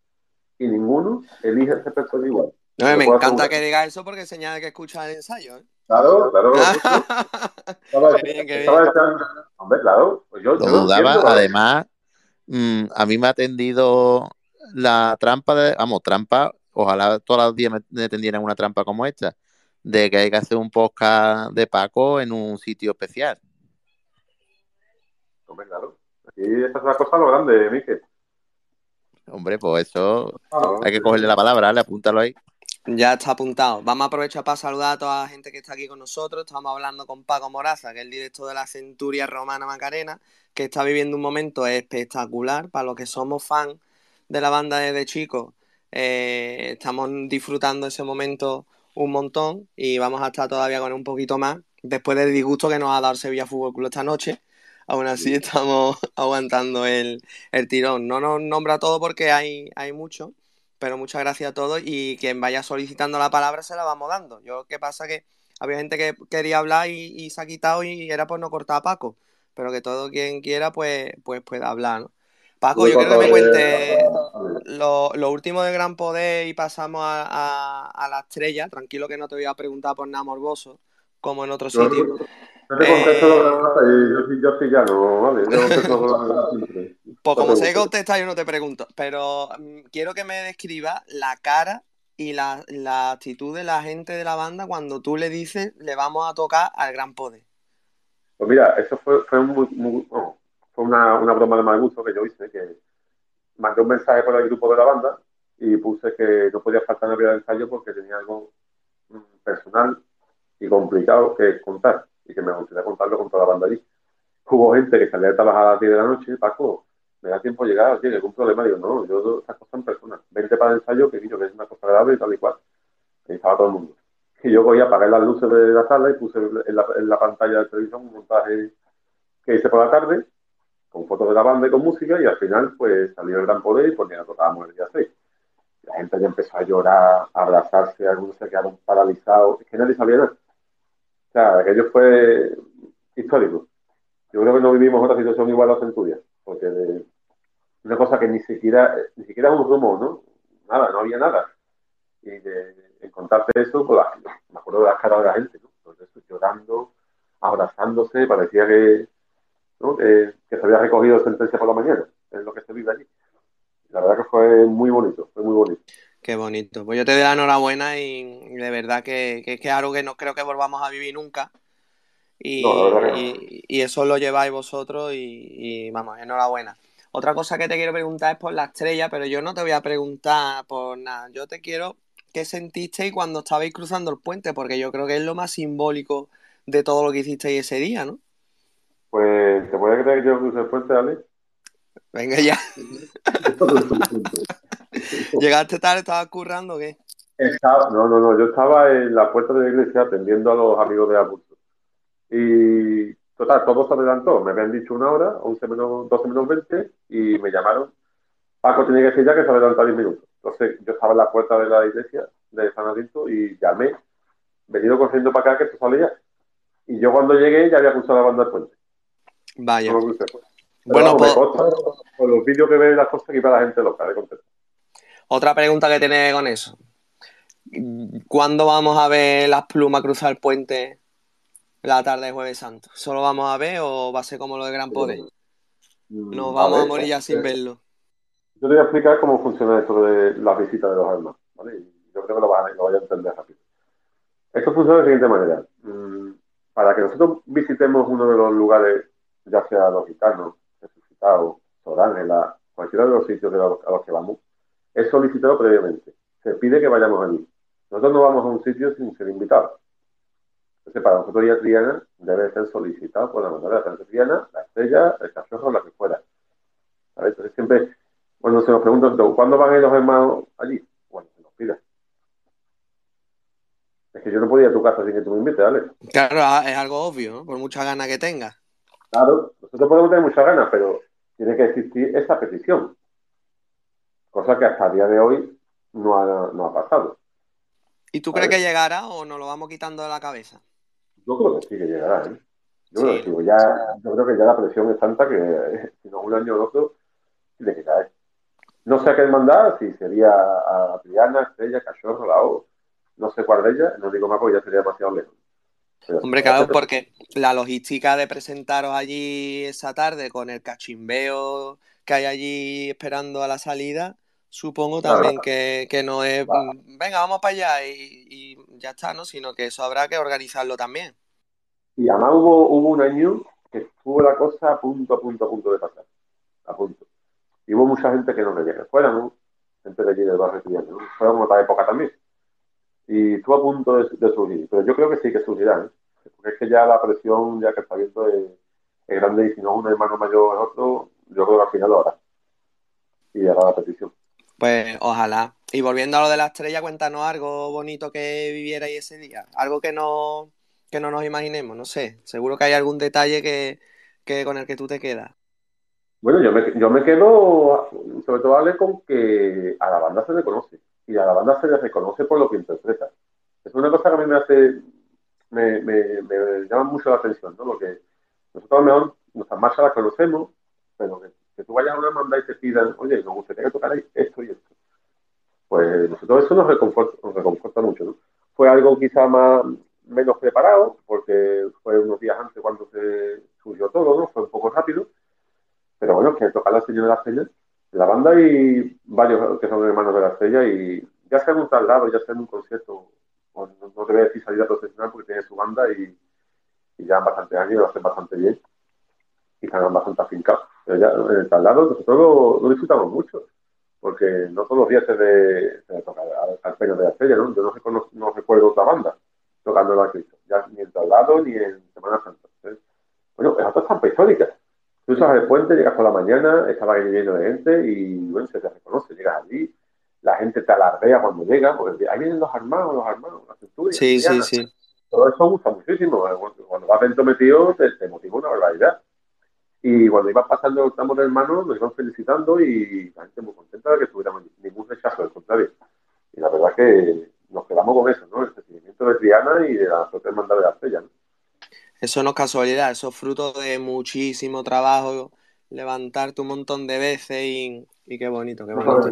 y ninguno elige a esa persona igual. No, me encanta que diga eso porque señala que escucha el ensayo. ¿eh? Claro, claro. estaba, bien, Hombre, claro. Pues yo, Lo dudaba, además, mm, a mí me ha atendido la trampa de, vamos, trampa ojalá todos los días me, tendieran una trampa como esta, de que hay que hacer un podcast de Paco en un sitio especial. Hombre, claro. Aquí esta es una cosa lo grande, Miguel. Hombre, pues eso ah, hay que cogerle la palabra, le apúntalo ahí. Ya está apuntado. Vamos a aprovechar para saludar a toda la gente que está aquí con nosotros. Estamos hablando con Paco Moraza, que es el director de la Centuria Romana Macarena, que está viviendo un momento espectacular para los que somos fans de la banda desde chicos eh, estamos disfrutando ese momento un montón y vamos a estar todavía con un poquito más después del disgusto que nos ha dado Sevilla Fútbol Club esta noche. Aún así estamos aguantando el, tirón. No nos nombra todo porque hay, hay mucho, pero muchas gracias a todos y quien vaya solicitando la palabra se la vamos dando. Yo que pasa que había gente que quería hablar y, se ha quitado y era por no cortar a Paco, pero que todo quien quiera pues, pues pueda hablar, Paco, yo quiero que me cuente lo, lo, último de Gran Poder y pasamos a, la estrella. Tranquilo que no te voy a preguntar por nada morboso, como en otro sitio. No te contesto lo que yo, yo, yo sí ya no, ¿vale? Yo Pues como sé que contesta, yo no te pregunto. Pero mm, quiero que me describa la cara y la, la, actitud de la gente de la banda cuando tú le dices le vamos a tocar al Gran Poder. Pues mira, eso fue, fue, muy, fue una, una, broma de mal gusto que yo hice, que mandé un mensaje por el grupo de la banda y puse que no podía faltar en el ensayo porque tenía algo mm, personal y complicado que contar y que me gustaría contarlo con toda la banda allí. Hubo gente que salía a trabajar a las 10 de la noche, Paco, me da tiempo llegar, ¿tiene algún problema? Digo, no, yo estas cosas en persona. Vente para el ensayo, que, que es una cosa grave y tal y cual. Ahí estaba todo el mundo. Y yo voy a apagar las luces de la sala y puse en la, pantalla de televisión un montaje que hice por la tarde, con fotos de la banda y con música, y al final, pues salió el gran poder y pues ya tocábamos el día 6. La gente ya empezó a llorar, a abrazarse, algunos se quedaron paralizados, es que nadie sabía nada. O sea, aquello fue histórico. Yo creo que no vivimos otra situación igual a la centuria, porque una cosa que ni siquiera, ni siquiera un rumor, ¿no? Nada, no había nada. Y de, encontrarse eso, pues me acuerdo de las caras de la gente, ¿no? Entonces, llorando, abrazándose, parecía que, que, se había recogido sentencia por la mañana, es lo que se vive allí. La verdad que fue muy bonito, fue muy bonito. Qué bonito. Pues yo te doy la enhorabuena y, de verdad que, que, es algo que no creo que volvamos a vivir nunca. Y, y, eso lo lleváis vosotros y, vamos, enhorabuena. Otra cosa que te quiero preguntar es por la estrella, pero yo no te voy a preguntar por nada. Yo te quiero qué sentisteis cuando estabais cruzando el puente, porque yo creo que es lo más simbólico de todo lo que hicisteis ese día, ¿no? Pues, ¿te puedes creer que yo crucé el puente, Ale? Venga ya. ¿Llegaste tarde? ¿Estabas currando o qué? no, no, no. Yo estaba en la puerta de la iglesia atendiendo a los amigos de Abuso. Y total, todo se adelantó. Me habían dicho una hora, 11 menos, 12 menos 20, y me llamaron. Paco tenía que decir ya que se adelantado 10 minutos. Entonces yo estaba en la puerta de la iglesia de San Adinto y llamé, venido corriendo para acá que esto salía. Y yo cuando llegué ya había cruzado la banda del puente. Vaya. No bueno, pues... Con los vídeos que ve las cosas que para la gente loca, de contestar. Otra pregunta que tiene con eso. ¿Cuándo vamos a ver las plumas cruzar el puente la tarde de Jueves Santo? ¿Solo vamos a ver o va a ser como lo de Gran Poder? Mm, Nos vamos a, morir ya sin verlo. Yo te voy a explicar cómo funciona esto de las visitas de los almas. ¿vale? yo creo que lo, van, lo a entender rápido. Esto funciona de la siguiente manera. Mm, para que nosotros visitemos uno de los lugares, ya sea los gitanos, resucitados, Sor Ángela, cualquiera de los sitios a los que vamos, es solicitado previamente. Se pide que vayamos allí. Nosotros no vamos a un sitio sin ser invitados. Entonces, para nosotros ir a Triana debe ser solicitado por la manera de la Triana, la estrella, el cachorro, la que fuera. Entonces, siempre, cuando se nos preguntan, ¿cuándo van a ir los hermanos allí? Bueno, se nos pida. Es que yo no podía ir a tu casa sin que tú me invites, ¿vale? Claro, ah, es algo obvio, ¿no? Por mucha ganas que tengas. Claro, nosotros podemos tener muchas ganas, pero tiene que existir esa petición cosa que hasta el día de hoy no ha, no ha pasado. ¿Y tú crees que llegará o nos lo vamos quitando de la cabeza? Yo creo que sí que llegará, ¿eh? Yo, creo, que ya, yo creo que ya la presión es tanta que si no un año o otro, tiene que caer. No sé a qué mandar, si sería a Triana, Estrella, Cachorro, la O, no sé cuál de ellas, no digo más porque ya sería demasiado lejos. Hombre, claro, porque la logística de presentaros allí esa tarde con el cachimbeo que hay allí esperando a la salida, supongo también que, no es, mm, venga, vamos para allá y, ya está, ¿no? Sino que eso habrá que organizarlo también. Y además hubo, hubo un año que estuvo la cosa a punto, a punto, a punto de pasar. A punto. Y hubo mucha gente que no quería que fuéramos, gente de allí del barrio ¿no? Fue como otra época también. Y estuvo a punto de, surgir. Pero yo creo que sí que surgirá, ¿eh? Porque es que ya la presión, ya que está viendo es, es grande y si no un hermano mayor es otro, yo creo que al final lo hará. Y hará la petición. Pues ojalá. Y volviendo a lo de la estrella, cuéntanos algo bonito que vivierais ese día. Algo que no, que no nos imaginemos, no sé. Seguro que hay algún detalle que, con el que tú te quedas. Bueno, yo me, yo me quedo, sobre todo, con que a la banda se le conoce. Y a la banda se le reconoce por lo que interpreta. Es una cosa que a mí me hace, me, me, me llama mucho la atención, ¿no? Lo que nosotros a lo mejor nuestras marchas las conocemos, pero que, que tú vayas a una hermandad y te pidan, oye, nos gustaría que tocarais esto y esto. Pues nosotros eso nos reconforta, mucho, ¿no? Fue algo quizá más menos preparado, porque fue unos días antes cuando se surgió todo, ¿no? Fue un poco rápido. Pero bueno, que toca la señora de la estrella, la banda y varios que son hermanos de la estrella y ya sea en un traslado, ya sea en un concierto, no, no te voy a decir salida profesional porque tiene su banda y, y ya bastante años y lo hacen bastante bien y están bastante afincados. Ya en el traslado nosotros lo, disfrutamos mucho, porque no todos los días se ve, se toca al peño de la estrella, ¿no? Yo no, no, recuerdo otra banda tocando la Cristo, ya ni en traslado ni en Semana Santa. Bueno, es otra estampa histórica. Tú sabes el puente, llegas por la mañana, estaba lleno de gente y bueno, se te reconoce, llegas allí, la gente te alardea cuando llega, porque ahí vienen los armados, los armados, las centurias. Sí, sí, sí. Todo eso gusta muchísimo. Cuando vas dentro metido, te, te motiva una barbaridad. Y cuando iba pasando el tramo de hermanos, nos iban felicitando y la gente muy contenta de que tuviéramos ningún rechazo, al contrario. Y la verdad que nos quedamos con eso, ¿no? El seguimiento de Triana y de la propia hermandad de la estrella, ¿no? Eso no es casualidad, eso es fruto de muchísimo trabajo, levantarte un montón de veces y, y qué bonito, qué bonito.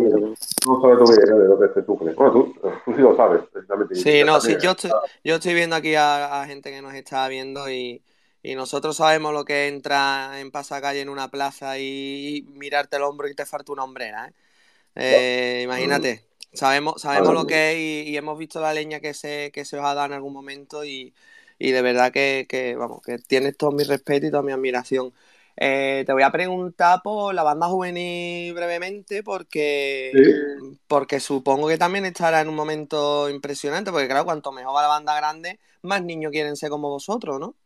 No sabes tú bien de lo que tú crees. Bueno, tú, tú sí lo sabes, precisamente. Sí, no, sí, yo estoy, yo estoy viendo aquí a, a gente que nos está viendo y, y nosotros sabemos lo que entra en pasacalle en una plaza y mirarte el hombro y te falta una hombrera. ¿eh? Eh, imagínate, sabemos, sabemos lo que es y, hemos visto la leña que se, que se os ha dado en algún momento y, de verdad que, vamos, que tienes todo mi respeto y toda mi admiración. Eh, te voy a preguntar por la banda juvenil brevemente porque, porque supongo que también estará en un momento impresionante, porque claro, cuanto mejor va la banda grande, más niños quieren ser como vosotros, ¿no?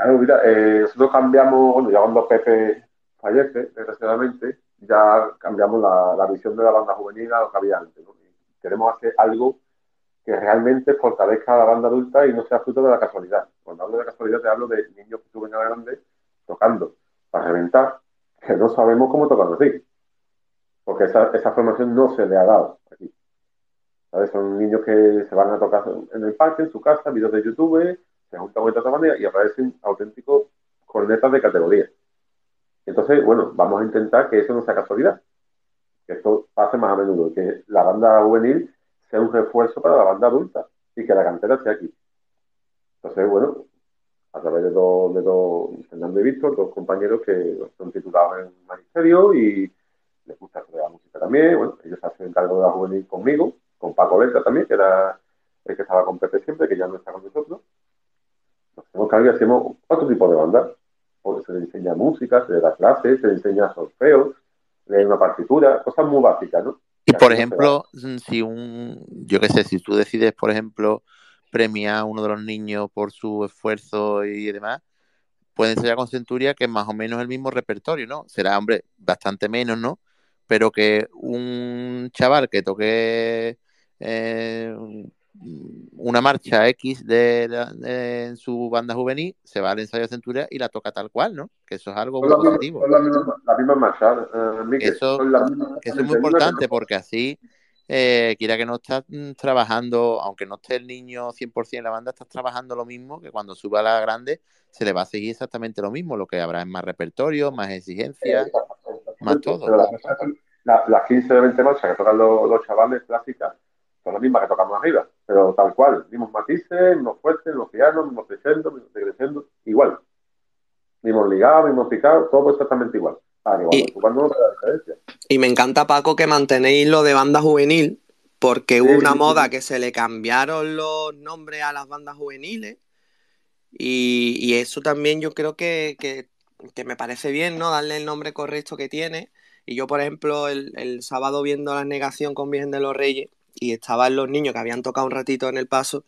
Claro, mira, eh, nosotros cambiamos, bueno, ya cuando Pepe fallece, desgraciadamente, ya cambiamos la, visión de la banda juvenil a lo que había antes. Queremos hacer algo que realmente fortalezca a la banda adulta y no sea fruto de la casualidad. Cuando hablo de casualidad te hablo de niños que suben a grandes tocando para reventar, que no sabemos cómo tocar así. Porque esa, esa formación no se le ha dado aquí. ¿Sabes? Son niños que se van a tocar en el parque, en su casa, videos de YouTube, se juntan de otra manera y aparecen auténticos cornetas de categoría. Entonces, bueno, vamos a intentar que eso no sea casualidad, que esto pase más a menudo, que la banda juvenil sea un refuerzo para la banda adulta y que la cantera esté aquí. Entonces, bueno, a través de dos, de dos Fernando y Víctor, dos compañeros que son titulados en magisterio y les gusta la música también. Bueno, ellos hacen cargo de la juvenil conmigo, con Paco Venta también, que era el que estaba con Pepe siempre, que ya no está con nosotros hacemos hacemos otro tipo de banda. Porque se le enseña música, se le da clases, se le enseña solfeo, lee una partitura, cosas muy básicas, ¿no? Y por ejemplo, mm, si un, yo qué sé, si tú decides, por ejemplo, premiar a uno de los niños por su esfuerzo y demás, pueden ser con Centuria que es más o menos el mismo repertorio, ¿no? Será, hombre, bastante menos, ¿no? Pero que un chaval que toque eh, una marcha X de, en su banda juvenil, se va al ensayo de centuria y la toca tal cual, ¿no? Que eso es algo muy positivo. la, misma, marcha, eh, eso, es muy importante porque así, eh, quiera que no estás mm, trabajando, aunque no esté el niño 100% en la banda, estás trabajando lo mismo que cuando suba a la grande se le va a seguir exactamente lo mismo, lo que habrá es más repertorio, más exigencias, más todo. las 15 de 20 marchas que tocan los, los chavales clásicas son las mismas que tocamos arriba, pero tal cual, mismos matices, mismos fuertes, mismos pianos, mismos crescendo, mismos decreciendo, igual. Mismos ligados, mismos picados, todo exactamente igual. Ah, y, y, me encanta, Paco, que mantenéis lo de banda juvenil, porque hubo una moda que se le cambiaron los nombres a las bandas juveniles. Y, y eso también yo creo que, que, que, me parece bien, ¿no? Darle el nombre correcto que tiene. Y yo, por ejemplo, el, el sábado viendo la negación con Virgen de los Reyes, y estaban los niños que habían tocado un ratito en el paso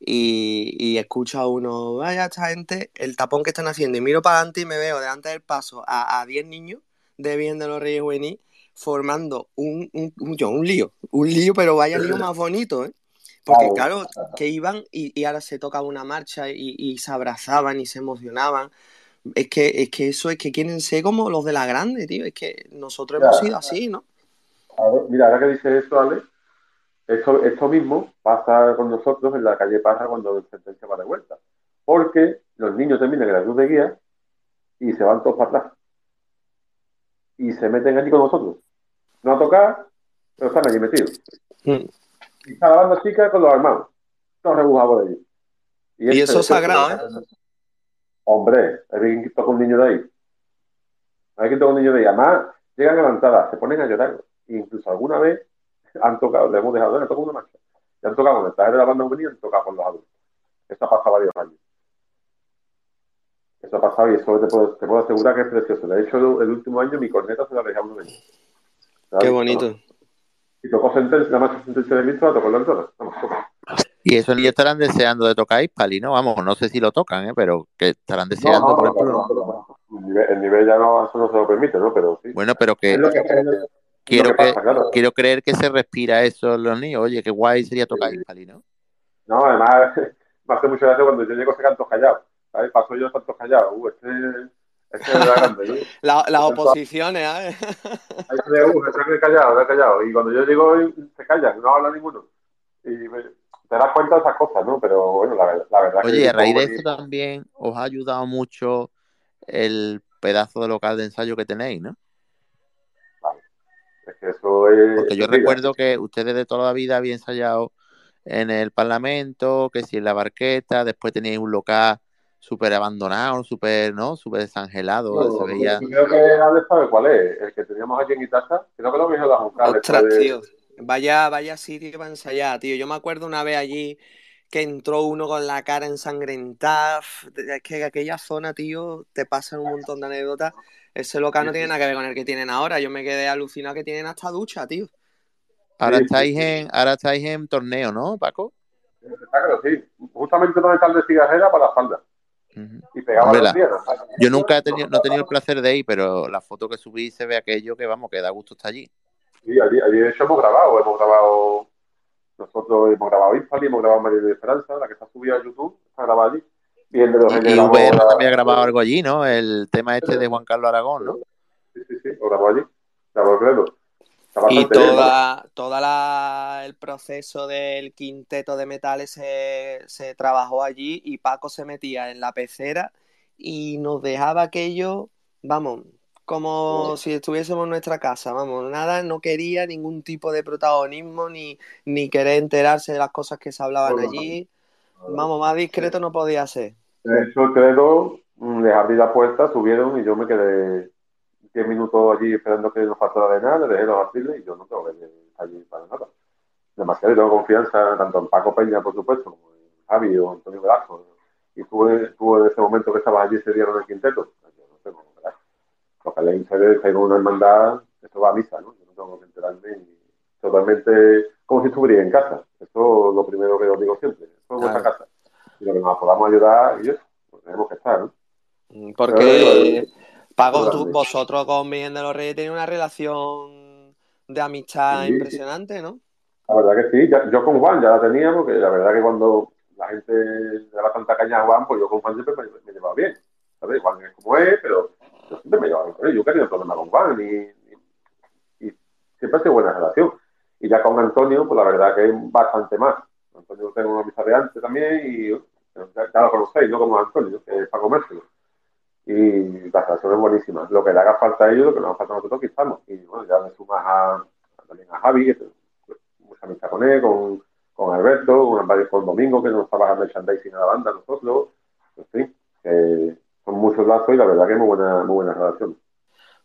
y, y escucho a uno, vaya esta gente, el tapón que están haciendo y miro para adelante y me veo delante del paso a 10 niños de bien de los Reyes Juvenil formando un, un, un, lío, un lío, pero vaya lío más bonito, ¿eh? Porque claro, que iban y, y ahora se tocaba una marcha y, y, se abrazaban y se emocionaban. Es que, es que eso es que quieren ser como los de la grande, tío. Es que nosotros hemos sido así, ¿no? mira, ahora que dices eso, Ale, esto, esto mismo pasa con nosotros en la calle Parra cuando el sentencia va de vuelta. Porque los niños terminan en la luz de guía y se van todos para atrás. y se meten allí con nosotros. No a tocar, pero están allí metidos. Mm. Y está la banda chica con los hermanos, todos rebujados de allí. Y, eso es sagrado, ¿eh? Hombre, hay que toca un niño de ahí. Hay que tocar un niño de ahí. Además, llegan levantadas, se ponen a llorar. incluso alguna vez han tocado, le hemos dejado, le toca una marcha. Y han tocado con el traje de la banda juvenil, han tocado con los adultos. Eso ha pasado varios años. Eso ha pasado y eso te puedo, te puedo asegurar que es precioso. De hecho, el, último año mi corneta se la dejé a uno de ellos. Qué bonito. Y tocó sentencia, la más sentencia de tocó la entrada. Vamos, toca. Y esos niños estarán deseando de tocar Hispali, ¿no? Vamos, no sé si lo tocan, ¿eh? pero que estarán deseando. No, no, no, el, nivel, ya no, eso no se lo permite, ¿no? Pero sí. Bueno, pero que, quiero, que, quiero creer que se respira eso en los niños. Oye, qué guay sería tocar Hispali, ¿no? No, además, me hace mucho gracia cuando yo llego ese canto callado. ¿sabes? Paso yo canto callado. Uh, este la, las oposiciones, ¿eh? Ahí se uh, este callado, está callado. Y cuando yo llego, se callan, no habla ninguno. Y me, te das cuenta de esas cosas, ¿no? Pero bueno, la, la verdad Oye, que a raíz de eso también os ha ayudado mucho el pedazo de local de ensayo que tenéis, ¿no? Vale. Es que eso es. Porque yo recuerdo que ustedes de toda la vida habían ensayado en el Parlamento, que si en la barqueta, después teníais un local súper abandonado, súper, ¿no? Súper desangelado. se veía... Creo que sabe cuál es, el que teníamos aquí en Itaza, creo que lo mismo de Juncales. Ostras, tío. Vaya, vaya sitio para ensayar, tío. Yo me acuerdo una vez allí que entró uno con la cara ensangrentada. Es que aquella zona, tío, te pasan un montón de anécdotas. Ese local no tiene nada que ver con el que tienen ahora. Yo me quedé alucinado que tienen hasta ducha, tío. Ahora estáis en, ahora estáis en torneo, ¿no, Paco? Claro, sí. Justamente donde está el de cigajera para la espalda. Y pegaba la Yo nunca he tenido, no he tenido el placer de ir, pero la foto que subí se ve aquello que vamos, que da gusto estar allí. Sí, allí, allí de hecho hemos grabado, hemos grabado, nosotros hemos grabado Infali, hemos grabado María de Esperanza, la que está subida a YouTube, está grabada allí. Y el de los y, VR también ha grabado algo allí, ¿no? El tema este de Juan Carlos Aragón, ¿no? Sí, sí, sí, lo grabó allí, grabó Credo. Y toda, toda la, el proceso del quinteto de metales se, se, trabajó allí y Paco se metía en la pecera y nos dejaba aquello, vamos, como si estuviésemos en nuestra casa, vamos, nada, no quería ningún tipo de protagonismo ni, ni querer enterarse de las cosas que se hablaban allí. Vamos, más discreto no podía ser. Credo, mm, les abrí la puerta, subieron y yo me quedé 10 minutos allí esperando que nos faltara de nada, le dejé los artiles y yo no tengo que ir allí para nada. Demasiado, tengo confianza tanto en Paco Peña, por supuesto, como en Javi o Antonio Velasco. Y tuve, tuve ese momento que estabas allí, se dieron el quinteto lo que le interesa tengo una hermandad, eso va a misa, ¿no? Yo no tengo que enterarme totalmente como si estuviera en casa. Eso es lo primero que os digo siempre. Eso es vuestra casa. Y lo que nos podamos ayudar y eso, pues tenemos que estar, ¿no? Mm, porque, Pago, tú, vosotros con Virgen de los Reyes tenéis una relación de amistad impresionante, ¿no? La verdad que sí. yo con Juan ya la tenía, porque la verdad que cuando la gente le daba tanta caña a Juan, pues yo con Juan siempre me, me llevaba bien. ¿Sabes? Juan es como es, pero yo siempre me llevaba con él, yo he tenido problema con Juan y, siempre ha sido buena relación. Y ya con Antonio, pues la verdad que es bastante más. Antonio tengo una amistad de antes también y ya, lo conocéis, ¿no? Como Antonio, que es para comérselo. Y la relación es buenísima. Lo que le haga falta a ellos, lo que nos haga falta a nosotros, aquí estamos. Y bueno, ya me sumas a, a Javi, que pues, mucha amistad con él, con, con Alberto, con, con Domingo, que nos trabaja merchandising a la banda, nosotros. En fin, son muchos lazos y la verdad que es muy buena, muy buena relación.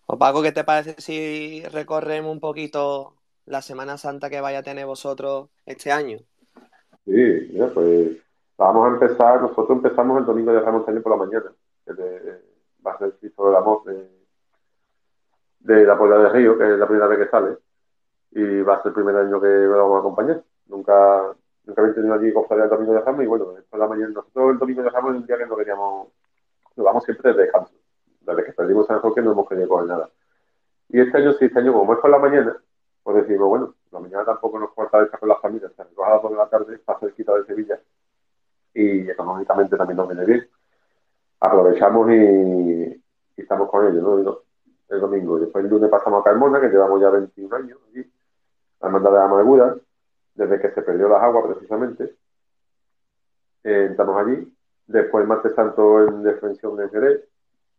O Paco, ¿qué te parece si recorremos un poquito la Semana Santa que vaya a tener vosotros este año? Sí, pues vamos a empezar, nosotros empezamos el domingo de Ramos Año por la mañana, va a ser el Cristo del Amor de, de la Puebla de Río, que es la primera vez que sale, y va a ser el primer año que lo vamos a acompañar. Nunca, nunca había tenido allí cofradía el domingo de Ramos y bueno, por la mañana, nosotros el domingo de Ramos es un día que no queríamos lo vamos siempre desde descanso. Desde que perdimos San Roque no hemos querido coger nada. Y este año sí, este año como es por la mañana, pues decimos, bueno, la mañana tampoco nos cuesta estar con las familias, se recoja a las de la tarde, está cerquita de Sevilla y económicamente también nos viene bien. Aprovechamos y, estamos con ellos, ¿no? El domingo. Y después el lunes pasamos a Carmona, que llevamos ya 21 años allí, la hermandad de Amargura, desde que se perdió las aguas precisamente. Eh, estamos allí Después martes santo en defensión de Jerez,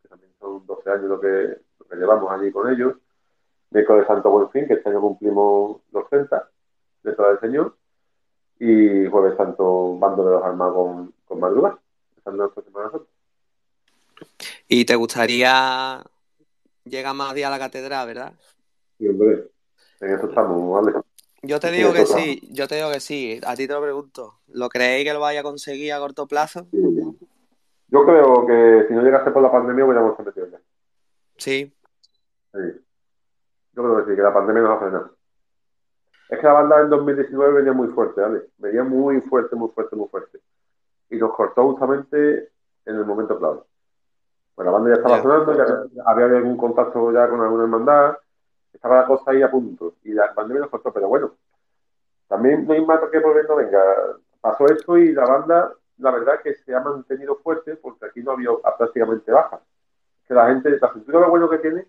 que también son 12 años lo que, llevamos allí con ellos. Miércoles Santo Buen Fin, que este año cumplimos los 30 de todo el Señor, y jueves Santo Bando de los Armados con, con madrugada, ¿Y te gustaría llegar más días a la catedral, verdad? Sí, hombre, en eso estamos, ¿vale? Yo te digo que sí, yo te digo que sí. A ti te lo pregunto. ¿Lo creéis que lo vaya a conseguir a corto plazo? Yo creo que si no llegase por la pandemia hubiéramos metido ya. Sí. Sí. Yo creo que sí, que la pandemia nos ha frenado. Es que la banda en 2019 venía muy fuerte, ¿vale? Venía muy fuerte, muy fuerte, muy fuerte. Y nos cortó justamente en el momento clave. Pues la banda ya estaba sonando, ya había algún contacto ya con alguna hermandad, estaba la cosa ahí a punto. Y la pandemia nos cortó, pero bueno, también no hay más que no venga. Pasó esto y la banda, la verdad que se ha mantenido fuerte porque aquí no había prácticamente baja. Que la gente, la cintura lo bueno que tiene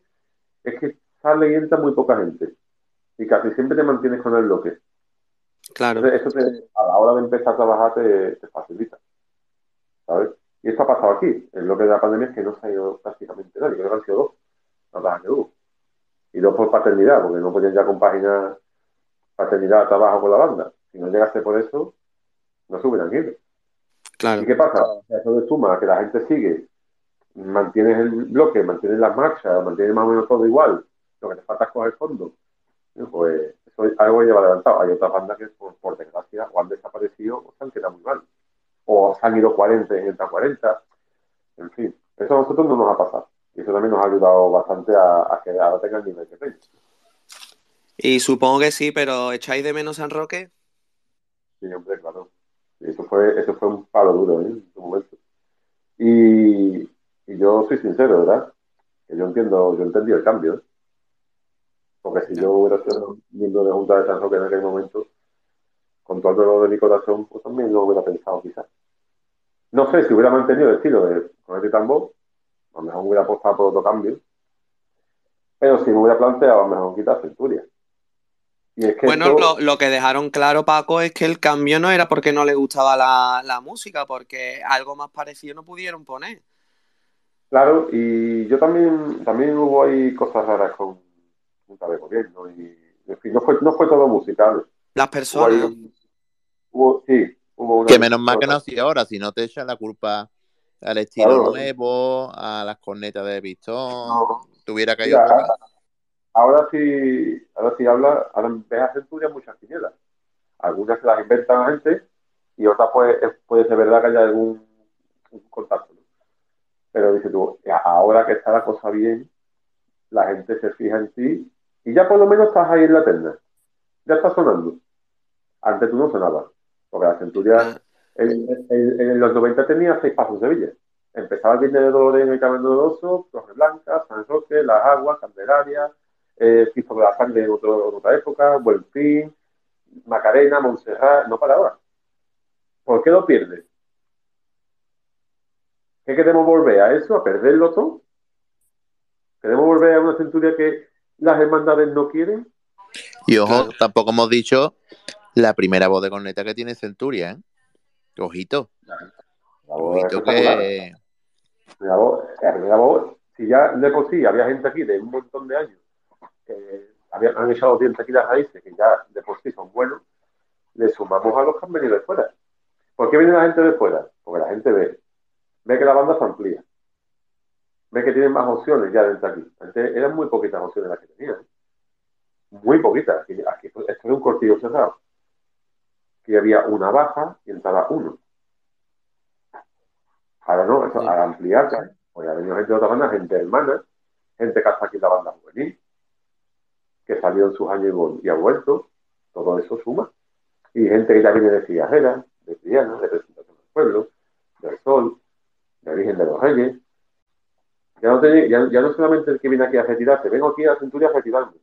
es que sale y entra muy poca gente. Y casi siempre te mantienes con el bloque. Claro. eso a la hora de empezar a trabajar te, facilita. ¿Sabes? Y esto ha pasado aquí. El bloque de la pandemia es que no se ha ido prácticamente nadie. Creo que han sido dos. Las que hubo. Y dos por paternidad, porque no podían ya compaginar paternidad, trabajo con la banda. Si no llegaste por eso, no hubieran ido. Claro. ¿Y qué pasa? Eso de suma que la gente sigue, mantienes el bloque, mantienes las marchas, mantienes más o menos todo igual, lo que te falta es coger fondo. Pues eso algo lleva adelantado. Hay otras bandas que, por, desgracia, o han desaparecido o se han quedado muy mal. O se han ido 40 en entra 40. En fin, eso a nosotros no nos ha pasado. Y eso también nos ha ayudado bastante a, que ahora tenga el nivel que tenga. Y supongo que sí, pero ¿echáis de menos San Roque? Sí, hombre, claro. eso fue, eso fue un palo duro ¿eh? en su momento. Y, y, yo soy sincero, ¿verdad? Que yo entiendo, yo entendí el cambio. ¿eh? Porque si yo hubiera sido miembro de Junta de San Roque en aquel momento, con todo el dolor de mi corazón, pues también lo hubiera pensado quizás. No sé si hubiera mantenido el estilo de con este tambor, a lo mejor hubiera apostado por otro cambio. Pero si me hubiera planteado, a lo mejor quitar Centuria bueno, lo, que dejaron claro, Paco, es que el cambio no era porque no le gustaba la, música, porque algo más parecido no pudieron poner. Claro, y yo también, también hubo ahí cosas raras con Junta de Gobierno, y en fin, no fue, no fue todo musical. Las personas. Hubo, sí, hubo una Que menos mal que no hacía ahora, si no te echan la culpa al estilo nuevo, a las cornetas de pistón, tuviera caído ahora sí, ahora sí habla, ahora ves a Centuria muchas quinielas. Algunas se las inventan la gente y otras pues, puede ser verdad que haya algún contacto. Pero dice tú, ahora que está la cosa bien, la gente se fija en ti y ya por lo menos estás ahí en la terna. Ya está sonando. Antes tú no sonabas. Porque la Centuria ah. en, los 90 tenía seis pasos de Villa. Empezaba el Viernes de Dolores en el Camino Doloroso, Torre Blanca, San Roque, Las Aguas, Candelaria, eh, de la Sangre en, otra época, Buenfín, Macarena, Montserrat, no para ahora. ¿Por qué lo pierde? ¿Qué queremos volver a eso? ¿A perderlo todo? ¿Queremos volver a una centuria que las hermandades no quieren? Y ojo, tampoco hemos dicho la primera voz de corneta que tiene Centuria, ¿eh? Ojito. Ojito que... La voz, la voz, si ya de por sí había gente aquí de un montón de años que habían, han echado dientes aquí las raíces, que ya de por sí son buenos, le sumamos a los que han venido de fuera. ¿Por qué viene la gente de fuera? Porque la gente ve, ve que la banda se amplía, ve que tienen más opciones ya dentro aquí. Antes eran muy poquitas opciones las que tenían. Muy poquitas. Aquí, esto es un cortillo cerrado. Que había una baja y entraba uno. Ahora no, eso, al ampliarse, pues ha venido gente de otra banda, gente hermana, gente que hasta aquí la banda juvenil, que salió en sus años y, ha vuelto, todo eso suma. Y gente que ya viene de Fijajera, de Triana, de Presentación del Pueblo, del Sol, de Virgen de los Reyes. Ya no, ya, no solamente el que viene aquí a retirarse, vengo aquí a Centuria a retirarme.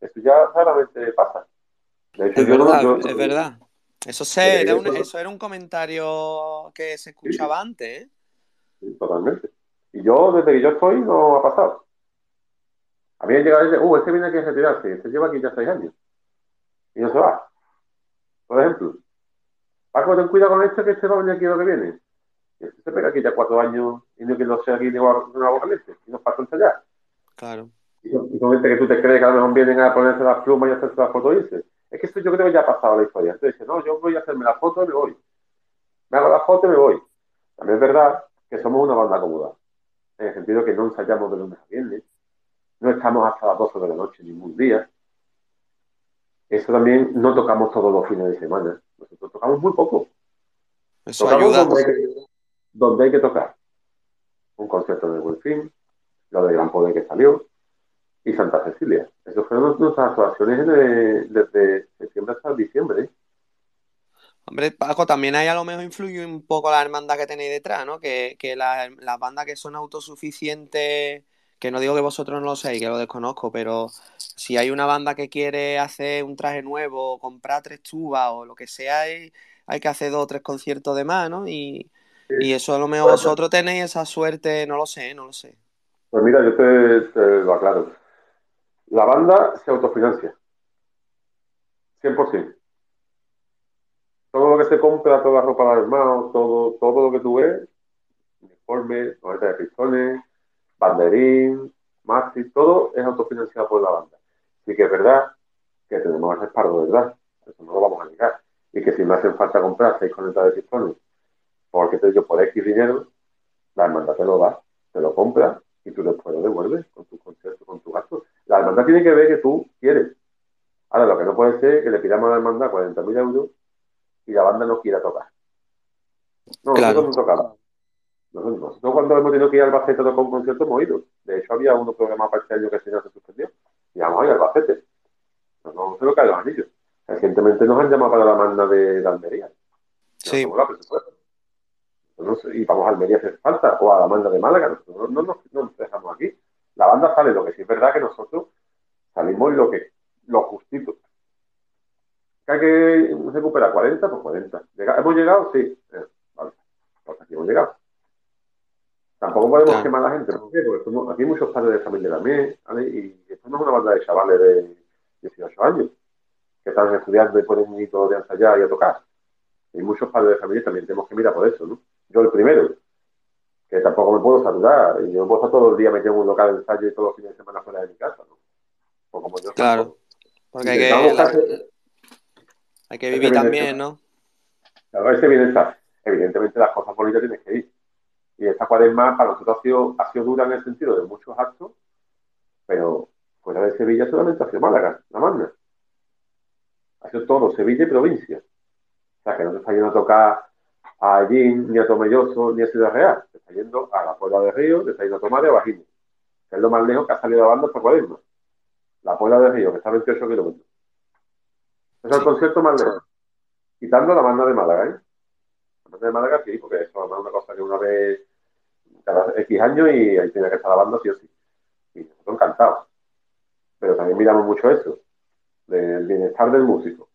Esto ya raramente pasa. es, verdad, es verdad. Eso, se, era un, eso era un comentario que se escuchaba antes. ¿eh? totalmente. Y yo, desde que yo estoy, no ha pasado. A mí me llega a decir, uh, este viene aquí a retirarse, este lleva aquí ya seis años. Y no se va. Por ejemplo, Paco, ten cuidado con este que este va a venir aquí lo que viene. Se pega aquí ya cuatro años y no que no sea aquí boca leche. Y nos pasa allá. Claro. Y con este que tú te crees que a lo mejor vienen a ponerse las plumas y hacerse la foto y dices, es que esto yo creo que ya ha pasado la historia. Entonces dice, no, yo voy a hacerme la foto y me voy. Me hago la foto y me voy. También es verdad que somos una banda cómoda. En el sentido que no ensayamos de lunes a viernes. No estamos hasta las 12 de la noche ningún día. Eso también no tocamos todos los fines de semana. Nosotros tocamos muy poco. Eso ayuda. Donde hay, que, tocar. Un concierto de Fin, lo de Gran Poder que salió, y Santa Cecilia. Esas fueron nuestras actuaciones desde septiembre hasta diciembre. Hombre, Paco, también ahí a lo mejor influye un poco la hermandad que tenéis detrás, ¿no? Que, que las bandas que son autosuficientes, que no digo que vosotros no lo seáis, que lo desconozco, pero si hay una banda que quiere hacer un traje nuevo, comprar tres tubas o lo que sea, hay, hay que hacer dos o tres conciertos de más, ¿no? Y, y eso a lo mejor vosotros tenéis esa suerte, no lo sé, no lo sé. Pues mira, yo te, te lo aclaro. La banda se autofinancia. 100%. Todo lo que se compra, toda la ropa de armado, todo, todo lo que tú ves, uniforme, maleta de pistones, banderín, maxi, todo es autofinanciado por la banda. Así que es verdad que tenemos el respaldo verdad. Eso no lo vamos a negar. Y que si me hacen falta comprar seis conetas de pistones, porque te digo por X dinero, la hermandad te lo da, te lo compra y tú después lo devuelves con tu concierto, con tu gasto. La hermandad tiene que ver que tú quieres. Ahora, lo que no puede ser es que le pidamos a la hermandad 40.000 euros y la banda no quiera tocar. No, nosotros no tocamos. Nosotros, cuando hemos tenido que ir al Albacete a tocar un concierto hemos ido. De hecho, había uno programado para este año que se se suspendió. Y vamos a ir al Albacete. No, no se lo caen los anillos. Recientemente nos han llamado para la banda de, Almería. Sí. Y vamos a Almería si hace falta, o a la banda de Málaga. No, no, no, nos dejamos aquí. La banda sale, lo que sí es verdad que nosotros salimos lo que, lo justito que hay que recuperar 40, pues 40. ¿Hemos llegado? Sí. Eh, vale. Pues aquí hemos llegado. Tampoco podemos quemar a la gente. ¿Por qué? Porque aquí hay muchos padres de familia también, ¿vale? Y esto no es una banda de chavales de 18 años que están estudiando y pueden ir todos de ensayar y a tocar. Hay muchos padres de familia también tenemos que mirar por eso, ¿no? Yo el primero, que tampoco me puedo saludar. Y yo puedo estar todo el día metido en un local de ensayo y todos los fines de semana fuera de mi casa, ¿no? Pues como yo claro. Porque hay que, hay que vivir también, ¿no? Claro, ese bienestar. Evidentemente las cosas bonitas tienes que ir. Y esta cuaresma para nosotros ha sido, ha sido dura en el sentido de muchos actos, pero fuera de Sevilla solamente ha sido Málaga, la Magna. Ha sido todo, Sevilla y provincia. O sea, que no se está yendo a tocar a Allín, ni a Tomelloso, ni a Ciudad Real. Se está yendo a la Puebla de Río, se está yendo a Tomar y a Bajini. Que es lo más lejos que ha salido la banda esta cuaresma. La Puebla de Río, que está a 28 kilómetros. Es el concierto más lejos. Quitando la banda de Málaga, ¿eh? La banda de Málaga sí, porque eso es una cosa que una vez cada X años y ahí tiene que estar la banda sí o sí. Y nosotros encantados. Pero también miramos mucho eso, del bienestar del músico.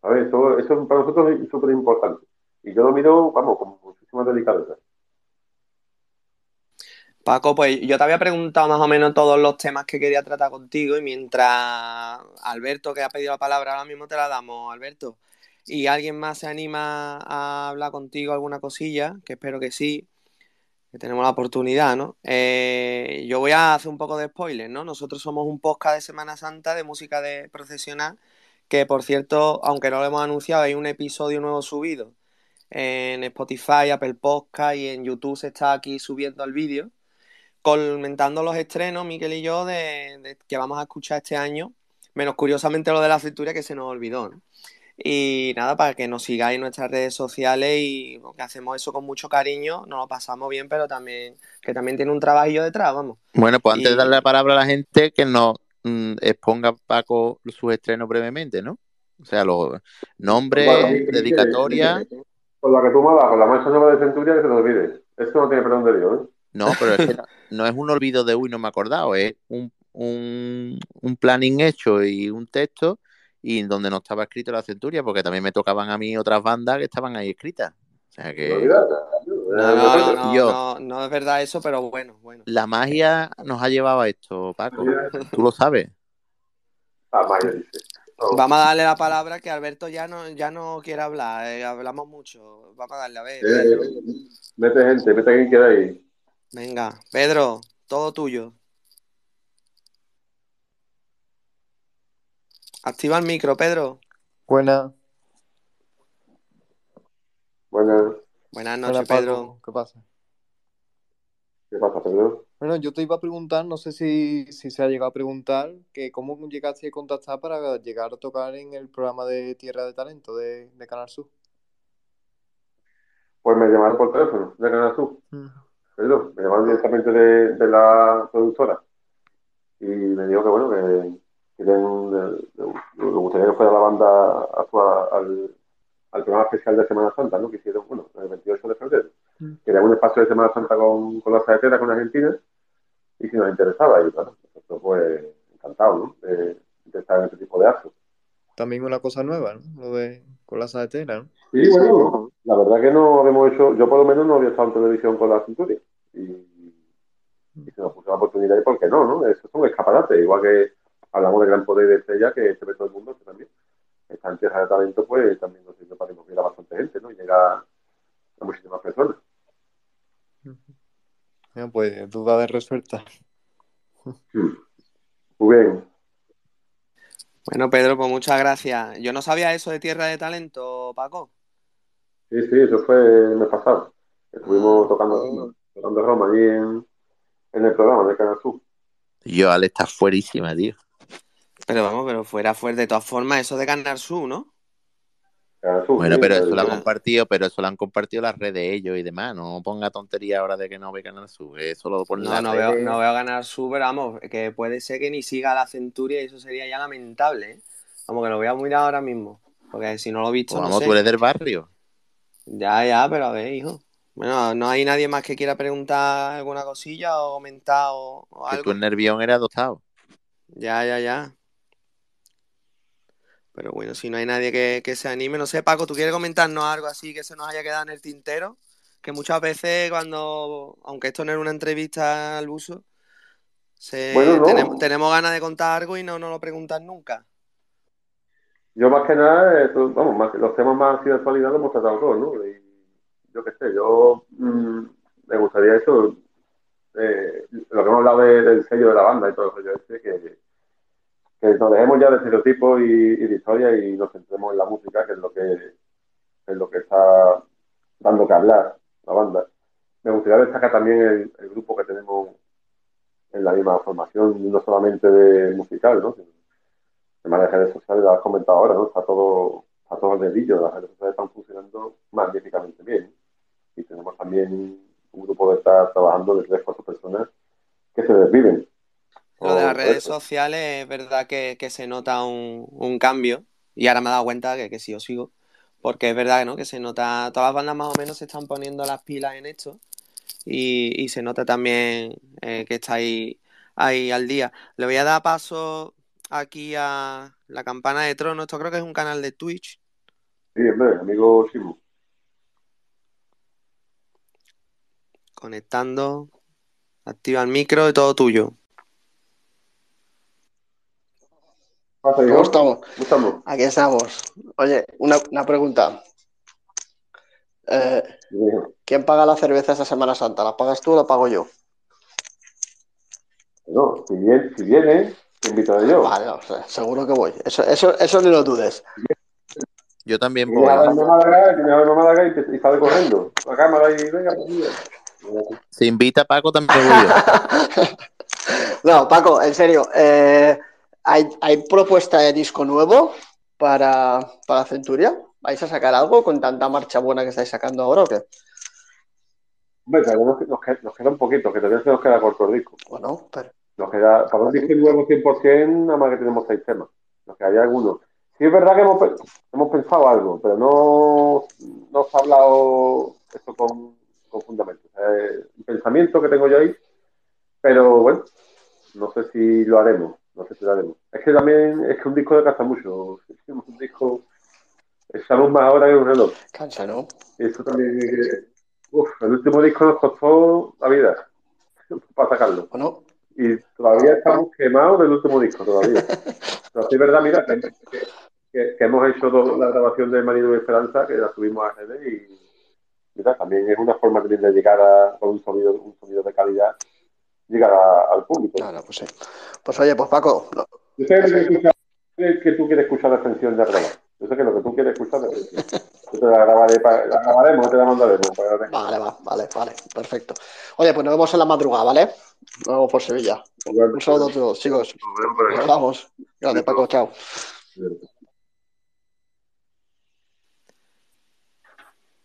¿Sabes? Eso, eso para nosotros es súper importante. Y yo lo miro, vamos, con muchísima delicadeza. Paco, pues yo te había preguntado más o menos todos los temas que quería tratar contigo y mientras Alberto, que ha pedido la palabra, ahora mismo te la damos, Alberto, y alguien más se anima a hablar contigo alguna cosilla, que espero que sí, que tenemos la oportunidad, ¿no? Eh, yo voy a hacer un poco de spoiler, ¿no? Nosotros somos un podcast de Semana Santa de música de profesional, que por cierto, aunque no lo hemos anunciado, hay un episodio nuevo subido en Spotify, Apple Podcast y en YouTube se está aquí subiendo el vídeo comentando los estrenos, Miquel y yo, de, que vamos a escuchar este año, menos curiosamente lo de la cintura que se nos olvidó, ¿no? Y nada, para que nos sigáis en nuestras redes sociales y que hacemos eso con mucho cariño, nos lo pasamos bien, pero también que también tiene un trabajillo detrás, vamos. Bueno, pues antes de darle la palabra a la gente, que nos mm, exponga Paco su estreno brevemente, ¿no? O sea, los nombres, dedicatoria. Con la que tú me con la mancha nueva de Centuria, que se te olvide. Esto no tiene perdón de Dios, ¿eh? No, pero es que no, es un olvido de uy, no me he acordado, es un, planning hecho y un texto y donde no estaba escrito la centuria, porque también me tocaban a mí otras bandas que estaban ahí escritas. O sea que. No, no, es verdad eso, pero bueno, bueno. La magia nos ha llevado a esto, Paco. Tú lo sabes. La magia dice. Vamos a darle la palabra que Alberto ya no, ya no quiere hablar, eh, hablamos mucho. Vamos a darle, a ver. Eh, mete gente, mete a quien quiera ahí. Venga, Pedro, todo tuyo. Activa el micro, Pedro. Buena. Buenas. Buenas noches, Pedro. ¿Qué pasa? ¿Qué pasa, Pedro? Bueno, yo te iba a preguntar, no sé si, se ha llegado a preguntar, que cómo llegaste a contactar para llegar a tocar en el programa de Tierra de Talento de, Canal Sur. Pues me llamaron por teléfono de Canal Sur. Pedro, me llamaron directamente de, la productora y me dijo que bueno, que, que le, gustaría que fuera la banda al, al programa especial de Semana Santa, ¿no? Que hicieron, bueno, el 28 de febrero. Mm. Querían un espacio de Semana Santa con, con la saetera, con Argentina, y si nos interesaba, y bueno, nosotros pues encantados, ¿no? De, estar en este tipo de actos. También una cosa nueva, ¿no? Lo de con la saetera, ¿no? Sí, bueno, la verdad que no habíamos hecho, yo por lo menos no había estado en televisión con la cintura. Y, y se nos puso la oportunidad, y por qué no, ¿no? Eso es un escaparate, igual que hablamos de gran poder de estrella que se ve todo el mundo, que también esta empresa de talento, pues también nos sirve para que a bastante gente, ¿no? Y llega a muchísimas personas. Pues duda de resuelta. Muy bien. Bueno, Pedro, pues muchas gracias. Yo no sabía eso de Tierra de Talento, Paco. Sí, sí, eso fue el mes pasado. Estuvimos ah, tocando, tocando Roma allí en, en el programa de Canal Sur. Yo, Ale, está fuerísima, tío. Pero vamos, pero fuera fuerte. De todas formas, eso de ganar su, ¿no? Bueno, pero eso lo han compartido, pero eso lo han compartido las redes de ellos y demás. No ponga tontería ahora de que no ve ganar su. Eso lo ponen no, no veo, no veo ganar su, pero vamos, que puede ser que ni siga la centuria y eso sería ya lamentable. ¿eh? Vamos, que lo voy a mirar ahora mismo. Porque si no lo he visto. Pues vamos, tú eres del barrio. Ya, ya, pero a ver, hijo. Bueno, no hay nadie más que quiera preguntar alguna cosilla o comentar o, algo. Que tú el nervión era adoptado. Ya, ya, ya. Pero bueno, si no hay nadie que, se anime, no sé, Paco, ¿tú quieres comentarnos algo así que se nos haya quedado en el tintero? Que muchas veces cuando, aunque esto no es una entrevista al uso, tenemos, tenemos, ganas de contar algo y no nos lo preguntan nunca. Yo más que nada, vamos, los temas más así de actualidad los hemos tratado todos, ¿no? Y yo qué sé, yo mm, me gustaría eso, eh, lo que hemos hablado del sello de la banda y todo eso, yo que que nos dejemos ya de estereotipos y, de historia y nos centremos en la música, que es lo que es lo que está dando que hablar la banda. Me gustaría destacar también el, grupo que tenemos en la misma formación, no solamente de musical, ¿no? Además de redes sociales, lo has comentado ahora, ¿no? Está todo, está todo el dedillo, las redes sociales están funcionando magníficamente bien. Y tenemos también un grupo de estar trabajando de tres, cuatro personas que se desviven lo de las redes sociales es verdad que, se nota un, cambio y ahora me he dado cuenta que, que sí os sigo porque es verdad ¿no? que se nota, todas las bandas más o menos se están poniendo las pilas en esto y, se nota también eh, que está ahí, al día. Le voy a dar paso aquí a la campana de trono, esto creo que es un canal de Twitch. Sí, hombre, amigo Simo. Conectando, activa el micro y todo tuyo. ¿Cómo estamos? Aquí estamos. Oye, una, pregunta. Eh, ¿Quién paga la cerveza esta Semana Santa? ¿La pagas tú o la pago yo? No, si, viene, si viene te invito yo. Vale, seguro que voy. Eso, eso, eso ni lo dudes. Yo también voy. y, sale corriendo. La cámara y venga, Si invita a Paco, también voy yo. no, Paco, en serio. Eh, ¿Hay, propuesta de disco nuevo para, para Centuria? ¿Vais a sacar algo con tanta marcha buena que estáis sacando ahora o qué? Hombre, nos, nos, queda un poquito, que todavía se nos queda corto el disco. Bueno, pero... Nos queda, para un disco nuevo 100%, nada más que tenemos seis temas. Nos quedaría algunos. Sí, es verdad que hemos, hemos pensado algo, pero no, no se ha hablado esto con, con fundamento. un pensamiento que tengo yo ahí, pero bueno, no sé si lo haremos. No sé si la haremos. Es que también es que un disco de casa mucho. un disco. Echamos más ahora que un reloj. Cansa, ¿no? Eso también. Uf, el último disco nos costó la vida para sacarlo. Bueno. Y todavía estamos quemados del último disco, todavía. Pero sí es verdad, mira, que, hemos hecho la grabación de Marino y Esperanza, que la subimos a redes y mira, también es una forma de llegar a, con un sonido, un sonido de calidad llegar al público. Claro, pues sí. Pues oye, pues Paco. que tú quieres escuchar la extensión de grabar. Yo sé que lo que tú quieres escuchar es Yo te la, grabaré la grabaremos, te la mandaremos. Vale, va, vale, vale, perfecto. Oye, pues nos vemos en la madrugada, ¿vale? Nos vemos por Sevilla. Un saludo a todos, chicos. Nos vemos. Gracias, Paco, chao.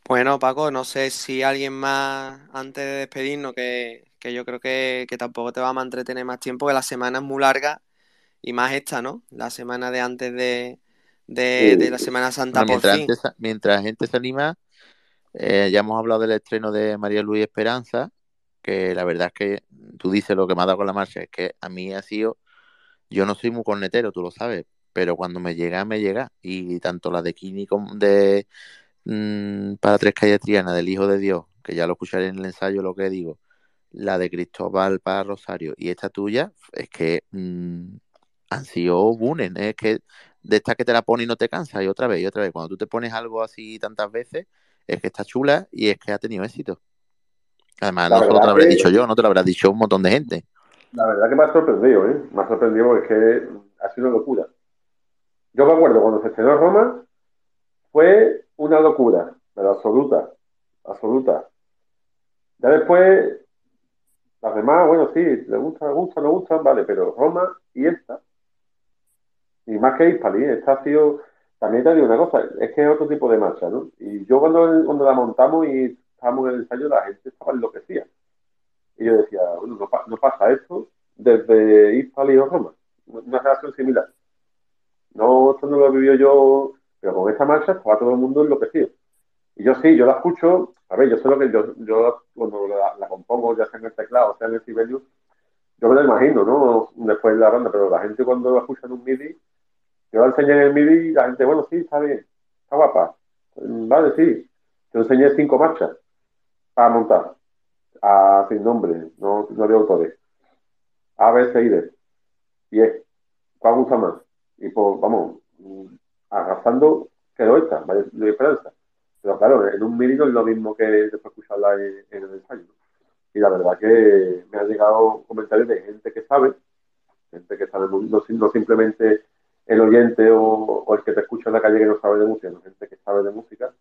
Bueno, Paco, no sé si alguien más, antes de despedirnos, que, yo creo que, tampoco te vamos a entretener más tiempo, que la semana es muy larga y más esta, ¿no? La semana de antes de, la Semana Santa mientras, mientras la gente se anima, eh, ya hemos hablado del estreno de María Luis Esperanza, que la verdad es que tú dices lo que me ha dado con la marcha, es que a mí ha sido, yo no soy muy cornetero, tú lo sabes, pero cuando me llega, me llega, y tanto la de Kini como de Mm, para tres calles Triana del Hijo de Dios, que ya lo escucharé en el ensayo lo que digo, la de Cristóbal para Rosario y esta tuya, es que mm, han sido buenas, es que de esta que te la pone y no te cansa, y otra vez, y otra vez, cuando tú te pones algo así tantas veces, es que está chula y es que ha tenido éxito. Además, no solo te lo habré dicho yo, no te lo habrá dicho un montón de gente. La verdad que me ha sorprendido, ¿eh? Me ha sorprendido porque que ha sido una locura. Yo me acuerdo cuando se estrenó Roma, fue una locura, pero absoluta, absoluta. Ya después, las demás, bueno, sí, le gusta, le gusta, no gustan, vale, pero Roma y esta, y más que Hispali, esta ha sido, también te digo una cosa, es que es otro tipo de marcha, ¿no? Y yo cuando, cuando la montamos y estábamos en el ensayo, la gente estaba enloquecida. Y yo decía, bueno, no, pasa esto desde Hispali o Roma, una relación similar. No, esto no lo he vivido yo pero con esa marcha estaba todo el mundo enloquecido. Y yo sí, yo la escucho, a ver, yo sé lo que yo, yo cuando la, compongo, ya sea en el teclado, sea en el Sibelius, yo me lo imagino, ¿no? Después de la banda, pero la gente cuando la escucha en un MIDI, yo la enseñé en el MIDI la gente, bueno, sí, está bien, está guapa. Vale, sí. Yo enseñé cinco marchas para montar, a, sin nombre, no, no de autores. A, B, C y D. Y es, ¿cuál gusta más? Y pues, vamos, arrasando quedó esta, de esperanza. Pero claro, en un mínimo es lo mismo que después escucharla en, el ensayo. Y la verdad que me han llegado comentarios de gente que sabe, gente que sabe, no, no simplemente el oyente o, el que te escucha en la calle que no sabe de música, sino gente que sabe de música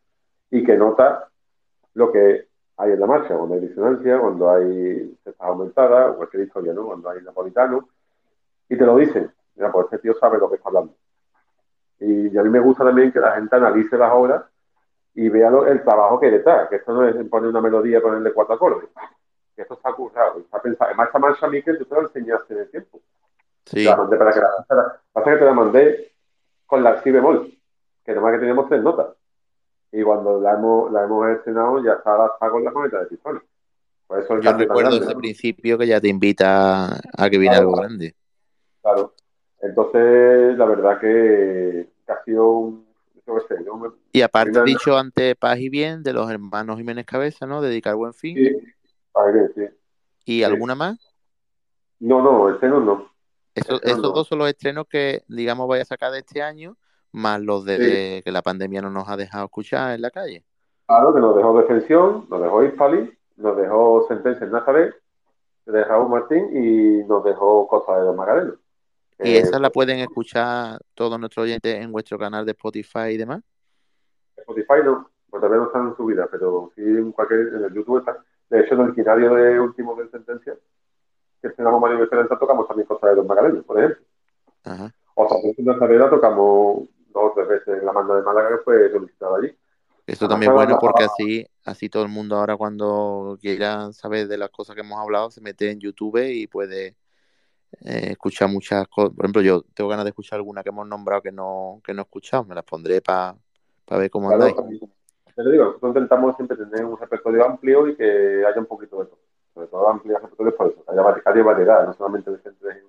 y que nota lo que hay en la marcha, cuando hay disonancia, cuando hay cestas aumentada, o cualquier historia, ¿no? Cuando hay napolitano, y te lo dicen. Mira, pues este tío sabe lo que está hablando. Y, a mí me gusta también que la gente analice las obras y vea el trabajo que detrás, que esto no es poner una melodía y ponerle cuatro acordes. Que esto está currado, está pensado. Además, esta marcha, Miquel, tú te la enseñaste en el tiempo. Sí. Te la mandé para que la Pasa que te la mandé con la si bemol, que nomás que teníamos tres notas. Y cuando la hemos, la hemos estrenado, ya está, con la cometa de pistones. Por eso Yo recuerdo ese principio que ya te invita a que viene algo grande. Claro. Entonces, la verdad que, ha sido un... Y aparte, dicho antes Paz y Bien, de los hermanos Jiménez Cabeza, ¿no? Dedicar buen fin. Sí, y Bien, sí. ¿Y alguna más? No, no, estrenos no. Eso, esos dos son los estrenos que, digamos, vaya a sacar de este año, más los de, que la pandemia no nos ha dejado escuchar en la calle. Claro, que nos dejó Defensión, nos dejó Ispali, nos dejó Sentencia en Nazaret, nos dejó Martín y nos dejó Costa de los Magarenos. ¿Y eh, esa la pueden escuchar todos nuestros oyentes en vuestro canal de Spotify y demás? Spotify no, porque todavía no están subidas, pero sí en cualquier, en el YouTube está. De hecho, en el quinario de último de sentencia, que estrenamos Mario Esperanza, tocamos también cosas de los Magallanes, por ejemplo. Ajá. O sea, en la tocamos dos o tres veces en la manda de Málaga que fue solicitada allí. Esto también es bueno porque así, así todo el mundo ahora cuando quiera saber de las cosas que hemos hablado se mete en YouTube y puede eh, escuchar muchas cosas. Por ejemplo, yo tengo ganas de escuchar alguna que hemos nombrado que no, que no he escuchado. Me las pondré para ver cómo claro, andáis. Te lo digo, nosotros intentamos siempre tener un repertorio amplio y que haya un poquito de todo. Sobre todo amplio repertorio por eso, que haya, variedad, no solamente de gente en,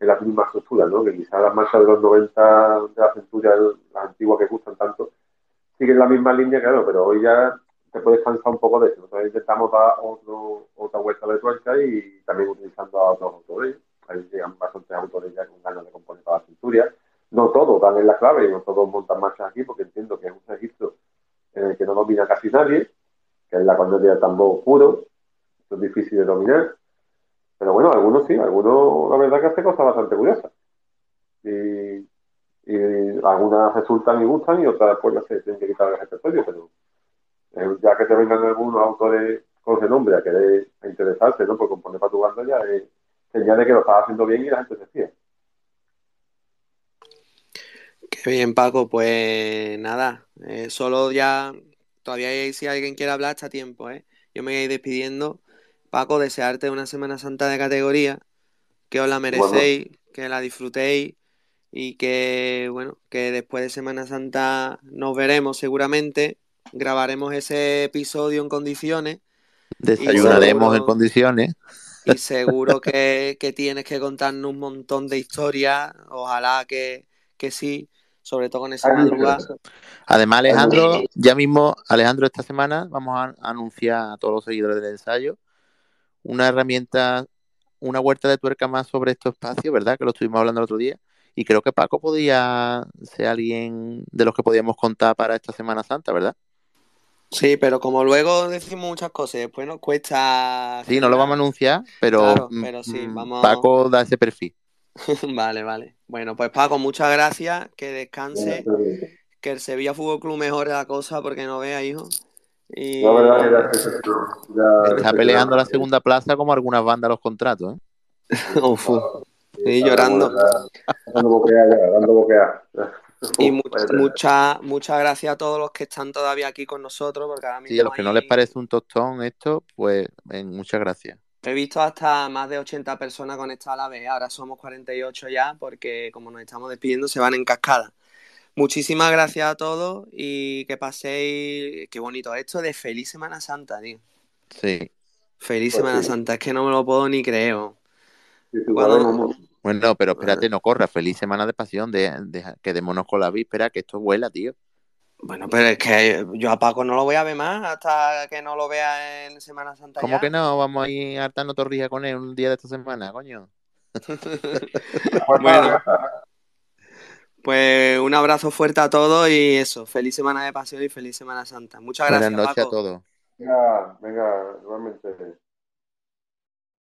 en las mismas estructuras, ¿no? Que quizás las marchas de los 90 de la centuria, las antiguas que gustan tanto, siguen la misma línea, claro, pero hoy ya te puedes cansar un poco de eso. Nosotros intentamos dar otra vuelta de tuerca y también utilizando a otros autores. Ahí llegan bastantes autores ya con ganas de componer para la cinturia. No todos dan en la clave y no todos montan marchas aquí porque entiendo que es un registro en el que no domina casi nadie, que es la corneta del tambor puro. Es difícil de dominar. Pero bueno, algunos sí, algunos la verdad que hace cosas bastante curiosas. Y, algunas resultan y gustan y otras pues se tienen que quitar el repertorio, pero eh, ya que te vengan algunos autores con ese nombre a querer a interesarse ¿no? por componer para tu banda ya es señal de que lo estás haciendo bien y la gente se fía. Qué bien, Paco. Pues nada, eh, solo ya, todavía si alguien quiere hablar, está tiempo, ¿eh? Yo me voy a ir despidiendo. Paco, desearte una Semana Santa de categoría, que os la merecéis, que la disfrutéis y que, bueno, que después de Semana Santa nos veremos seguramente, grabaremos ese episodio en condiciones. Desayunaremos en condiciones. Y seguro que, tienes que contarnos un montón de historias, ojalá que, que sí, sobre todo con esa madrugada. Además, Alejandro, ya mismo, Alejandro, esta semana vamos a anunciar a todos los seguidores del ensayo una herramienta, una vuelta de tuerca más sobre estos espacios, ¿verdad? Que lo estuvimos hablando el otro día. Y creo que Paco podía ser alguien de los que podíamos contar para esta Semana Santa, ¿verdad? Sí, pero como luego decimos muchas cosas, después nos cuesta. Sí, no lo vamos a anunciar, pero, mm, Paco da ese perfil. vale, vale. Bueno, pues Paco, muchas gracias. Que descanse. Que el Sevilla Fútbol Club mejore la cosa porque no vea, hijo. Y... Está peleando la segunda plaza como algunas bandas los contratos, ¿eh? Uf, y llorando. Dando dando Y muchas muchas gracias a todos los que están todavía aquí con nosotros. Porque ahora sí, a los que no les parece un tostón esto, pues muchas gracias. He visto hasta más de 80 personas conectadas a la vez. Ahora somos 48 ya porque como nos estamos despidiendo se van en cascada. Muchísimas gracias a todos y que paséis, qué bonito esto de feliz Semana Santa, tío. Sí. Feliz pues Semana Santa, es que no me lo puedo ni creer. Bueno, pero espérate, no corra. Feliz Semana de Pasión, de, de, quedémonos con la víspera, que esto vuela, tío. Bueno, pero es que yo a Paco no lo voy a ver más hasta que no lo vea en Semana Santa. ¿Cómo que no? Vamos a ir hartando torrija con él un día de esta semana, coño. bueno, pues un abrazo fuerte a todos y eso, feliz semana de pasión y feliz Semana Santa. Muchas gracias. Buenas noches a todos. Venga, venga, igualmente.